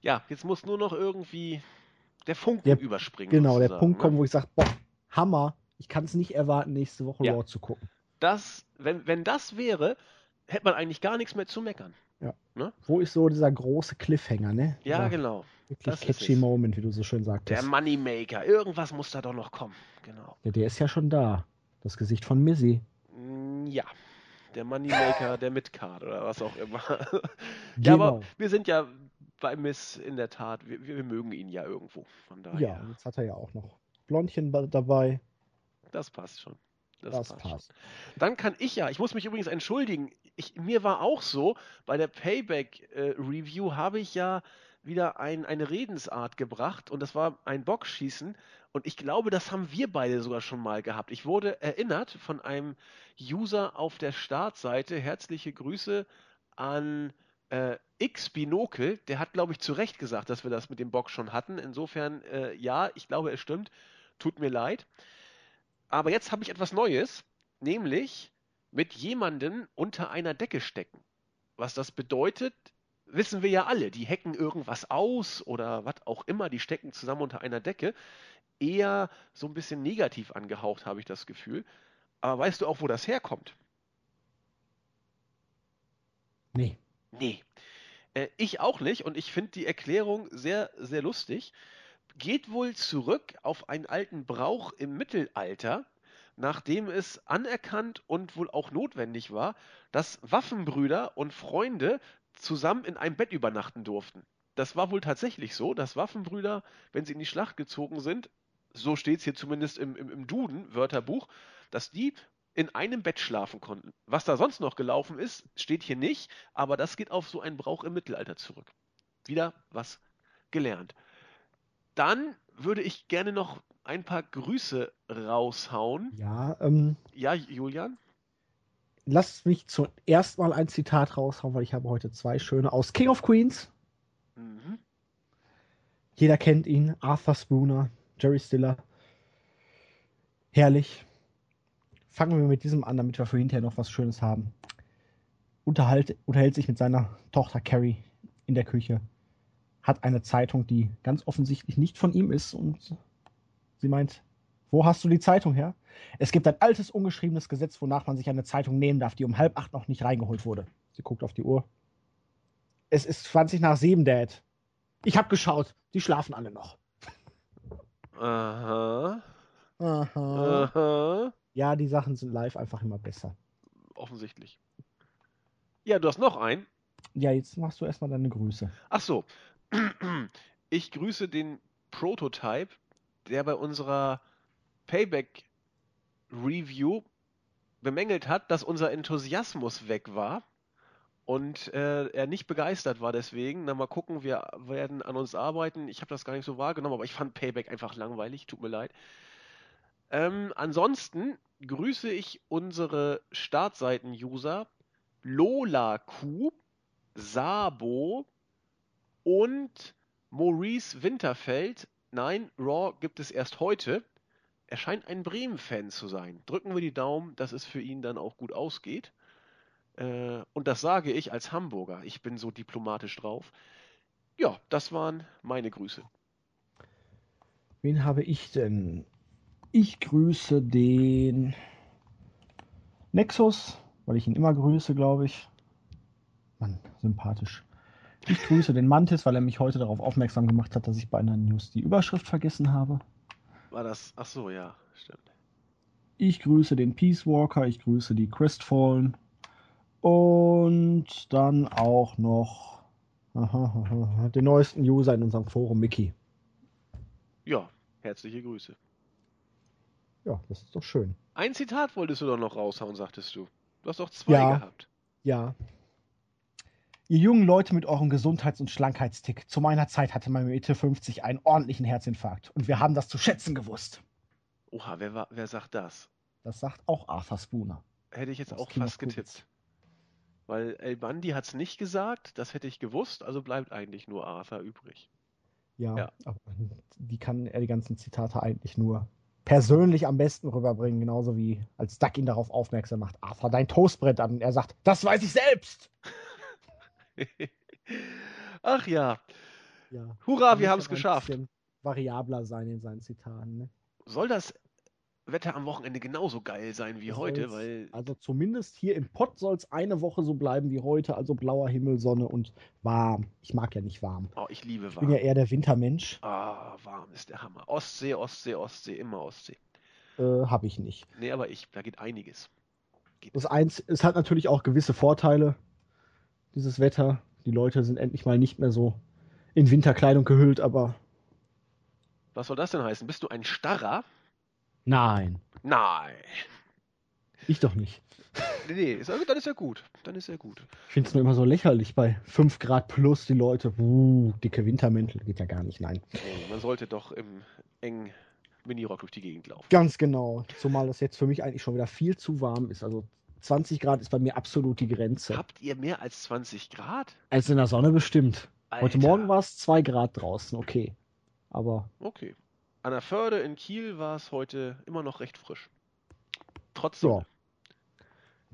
ja, jetzt muss nur noch irgendwie der Funken der, überspringen. Genau, der Punkt ne? kommt, wo ich sage, boah, Hammer, ich kann es nicht erwarten, nächste Woche ja. Raw zu gucken. Das, wenn, wenn das wäre, hätte man eigentlich gar nichts mehr zu meckern. Ja. Ne? Wo ist so dieser große Cliffhanger, ne? Ja, dieser genau. Wirklich das catchy Moment, wie du so schön sagtest. Der Moneymaker. Irgendwas muss da doch noch kommen. Genau. Ja, der ist ja schon da. Das Gesicht von Missy. Mm, ja. Der Moneymaker der Midcard oder was auch immer. ja, genau. aber wir sind ja bei Miss in der Tat, wir, wir mögen ihn ja irgendwo. Von daher. Ja, jetzt hat er ja auch noch Blondchen dabei. Das passt schon. Das, das passt. passt. Dann kann ich ja, ich muss mich übrigens entschuldigen, ich, mir war auch so, bei der Payback-Review äh, habe ich ja wieder ein, eine Redensart gebracht und das war ein Boxschießen und ich glaube, das haben wir beide sogar schon mal gehabt. Ich wurde erinnert von einem User auf der Startseite, herzliche Grüße an äh, X Binokel, der hat, glaube ich, zu Recht gesagt, dass wir das mit dem Box schon hatten. Insofern, äh, ja, ich glaube, es stimmt. Tut mir leid. Aber jetzt habe ich etwas Neues, nämlich mit jemandem unter einer Decke stecken. Was das bedeutet, wissen wir ja alle. Die hacken irgendwas aus oder was auch immer, die stecken zusammen unter einer Decke. Eher so ein bisschen negativ angehaucht, habe ich das Gefühl. Aber weißt du auch, wo das herkommt? Nee. Nee. Äh, ich auch nicht und ich finde die Erklärung sehr, sehr lustig. Geht wohl zurück auf einen alten Brauch im Mittelalter, nachdem es anerkannt und wohl auch notwendig war, dass Waffenbrüder und Freunde zusammen in einem Bett übernachten durften. das war wohl tatsächlich so, dass Waffenbrüder, wenn sie in die Schlacht gezogen sind, so steht es hier zumindest im, im, im Duden, Wörterbuch, dass die in einem Bett schlafen konnten. Was da sonst noch gelaufen ist, steht hier nicht, aber das geht auf so einen Brauch im Mittelalter zurück. Wieder was gelernt. Dann würde ich gerne noch ein paar Grüße raushauen. Ja, ähm, Ja, Julian? lass mich zuerst mal ein Zitat raushauen, weil ich habe heute zwei schöne aus King of Queens. Mhm. Jeder kennt ihn, Arthur Spooner, Jerry Stiller. Herrlich. Fangen wir mit diesem an, damit wir für hinterher noch was Schönes haben. Unterhalt, unterhält sich mit seiner Tochter Carrie in der Küche. Hat eine Zeitung, die ganz offensichtlich nicht von ihm ist. Und sie meint, wo hast du die Zeitung her? Es gibt ein altes, ungeschriebenes Gesetz, wonach man sich eine Zeitung nehmen darf, die um halb acht noch nicht reingeholt wurde. Sie guckt auf die Uhr. Es ist 20 nach sieben, Dad. Ich habe geschaut. Die schlafen alle noch. Aha. Aha. Aha. Ja, die Sachen sind live einfach immer besser. Offensichtlich. Ja, du hast noch einen. Ja, jetzt machst du erstmal deine Grüße. Ach so. Ich grüße den Prototype, der bei unserer Payback Review bemängelt hat, dass unser Enthusiasmus weg war und äh, er nicht begeistert war deswegen. Na mal gucken, wir werden an uns arbeiten. Ich habe das gar nicht so wahrgenommen, aber ich fand Payback einfach langweilig. Tut mir leid. Ähm, ansonsten grüße ich unsere Startseiten-User Lola Q, Sabo und Maurice Winterfeld. Nein, Raw gibt es erst heute. Er scheint ein Bremen-Fan zu sein. Drücken wir die Daumen, dass es für ihn dann auch gut ausgeht. Äh, und das sage ich als Hamburger. Ich bin so diplomatisch drauf. Ja, das waren meine Grüße. Wen habe ich denn? Ich grüße den Nexus, weil ich ihn immer grüße, glaube ich. Mann, sympathisch. Ich grüße den Mantis, weil er mich heute darauf aufmerksam gemacht hat, dass ich bei einer News die Überschrift vergessen habe. War das? Ach so, ja, stimmt. Ich grüße den Peace Walker, ich grüße die Crestfallen und dann auch noch den neuesten User in unserem Forum, Mickey. Ja, herzliche Grüße. Ja, das ist doch schön. Ein Zitat wolltest du doch noch raushauen, sagtest du. Du hast doch zwei Ja. gehabt. Ja. Ihr jungen Leute mit eurem Gesundheits- und Schlankheitstick. Zu meiner Zeit hatte man mit Mitte 50 einen ordentlichen Herzinfarkt. Und wir haben das zu schätzen gewusst. Oha, wer, war, wer sagt das? Das sagt auch Arthur Spooner. Hätte ich jetzt auch fast getippt. Weil El Bandi hat es nicht gesagt, das hätte ich gewusst, also bleibt eigentlich nur Arthur übrig. Ja, Ja. die kann er die ganzen Zitate eigentlich nur persönlich am besten rüberbringen, genauso wie als Duck ihn darauf aufmerksam macht. Arthur, dein Toast brennt an. Und er sagt, das weiß ich selbst. Ach ja, Ja. hurra, wir haben es geschafft. Variabler sein in seinen Zitaten. Ne? Soll das Wetter am Wochenende genauso geil sein wie heute? Soll's- Weil Also zumindest hier im Pott soll es eine Woche so bleiben wie heute, also blauer Himmel, Sonne und warm. Ich mag ja nicht warm. oh, ich liebe Ich bin ja warm. eher der Wintermensch. Ah, warm ist der Hammer. Ostsee, Ostsee, Ostsee, immer Ostsee. Äh, Habe ich nicht. Nee, aber ich, da geht einiges. Das eins, es hat natürlich auch gewisse Vorteile, dieses Wetter. Die Leute sind endlich mal nicht mehr so in Winterkleidung gehüllt, aber Was soll das denn heißen? Bist du ein Starrer? Nein, Nein. ich doch nicht. Nee, nee, ist, also, dann ist ja gut. Dann ist ja gut. Ich finde es nur immer so lächerlich bei 5 Grad plus die Leute, uh, dicke Wintermäntel, geht ja gar nicht, nein. Nee, man sollte doch im engen Minirock durch die Gegend laufen. Ganz genau, zumal das jetzt für mich eigentlich schon wieder viel zu warm ist. Also 20 Grad ist bei mir absolut die Grenze. Habt ihr mehr als 20 Grad? Als in der Sonne bestimmt. Heute Alter. Morgen war es 2 Grad draußen, okay. Aber Okay. An der Förde in Kiel war es heute immer noch recht frisch. Trotzdem. ja.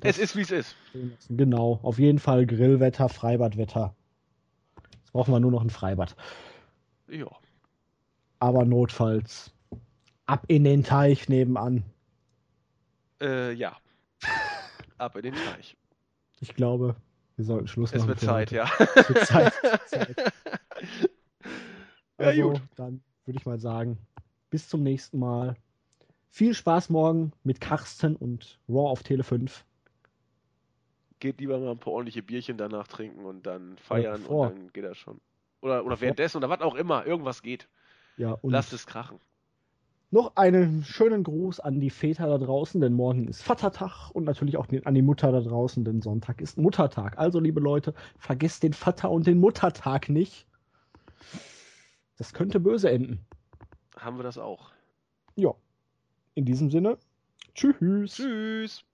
Es ist wie es ist. Genau, auf jeden Fall Grillwetter, Freibadwetter. Jetzt brauchen wir nur noch ein Freibad. Ja. Aber notfalls ab in den Teich nebenan. Äh, ja. Ab in den Teich. Ich glaube, wir sollten Schluss machen. Es wird Zeit, heute. ja. Es wird Zeit. Zeit. Ja, Also, gut. dann würde ich mal sagen, bis zum nächsten Mal. Viel Spaß morgen mit Karsten und Raw auf Tele 5. Geht lieber mal ein paar ordentliche Bierchen danach trinken und dann feiern bevor. und dann geht das schon. oder, oder währenddessen oder was auch immer, irgendwas geht. Ja, und Lasst es krachen. noch einen schönen Gruß an die Väter da draußen, denn morgen ist Vatertag und natürlich auch an die Mutter da draußen, denn Sonntag ist Muttertag. Also, liebe Leute, vergesst den Vater- und den Muttertag nicht. Das könnte böse enden. Haben wir das auch. Ja. In diesem Sinne, tschüss. Tschüss.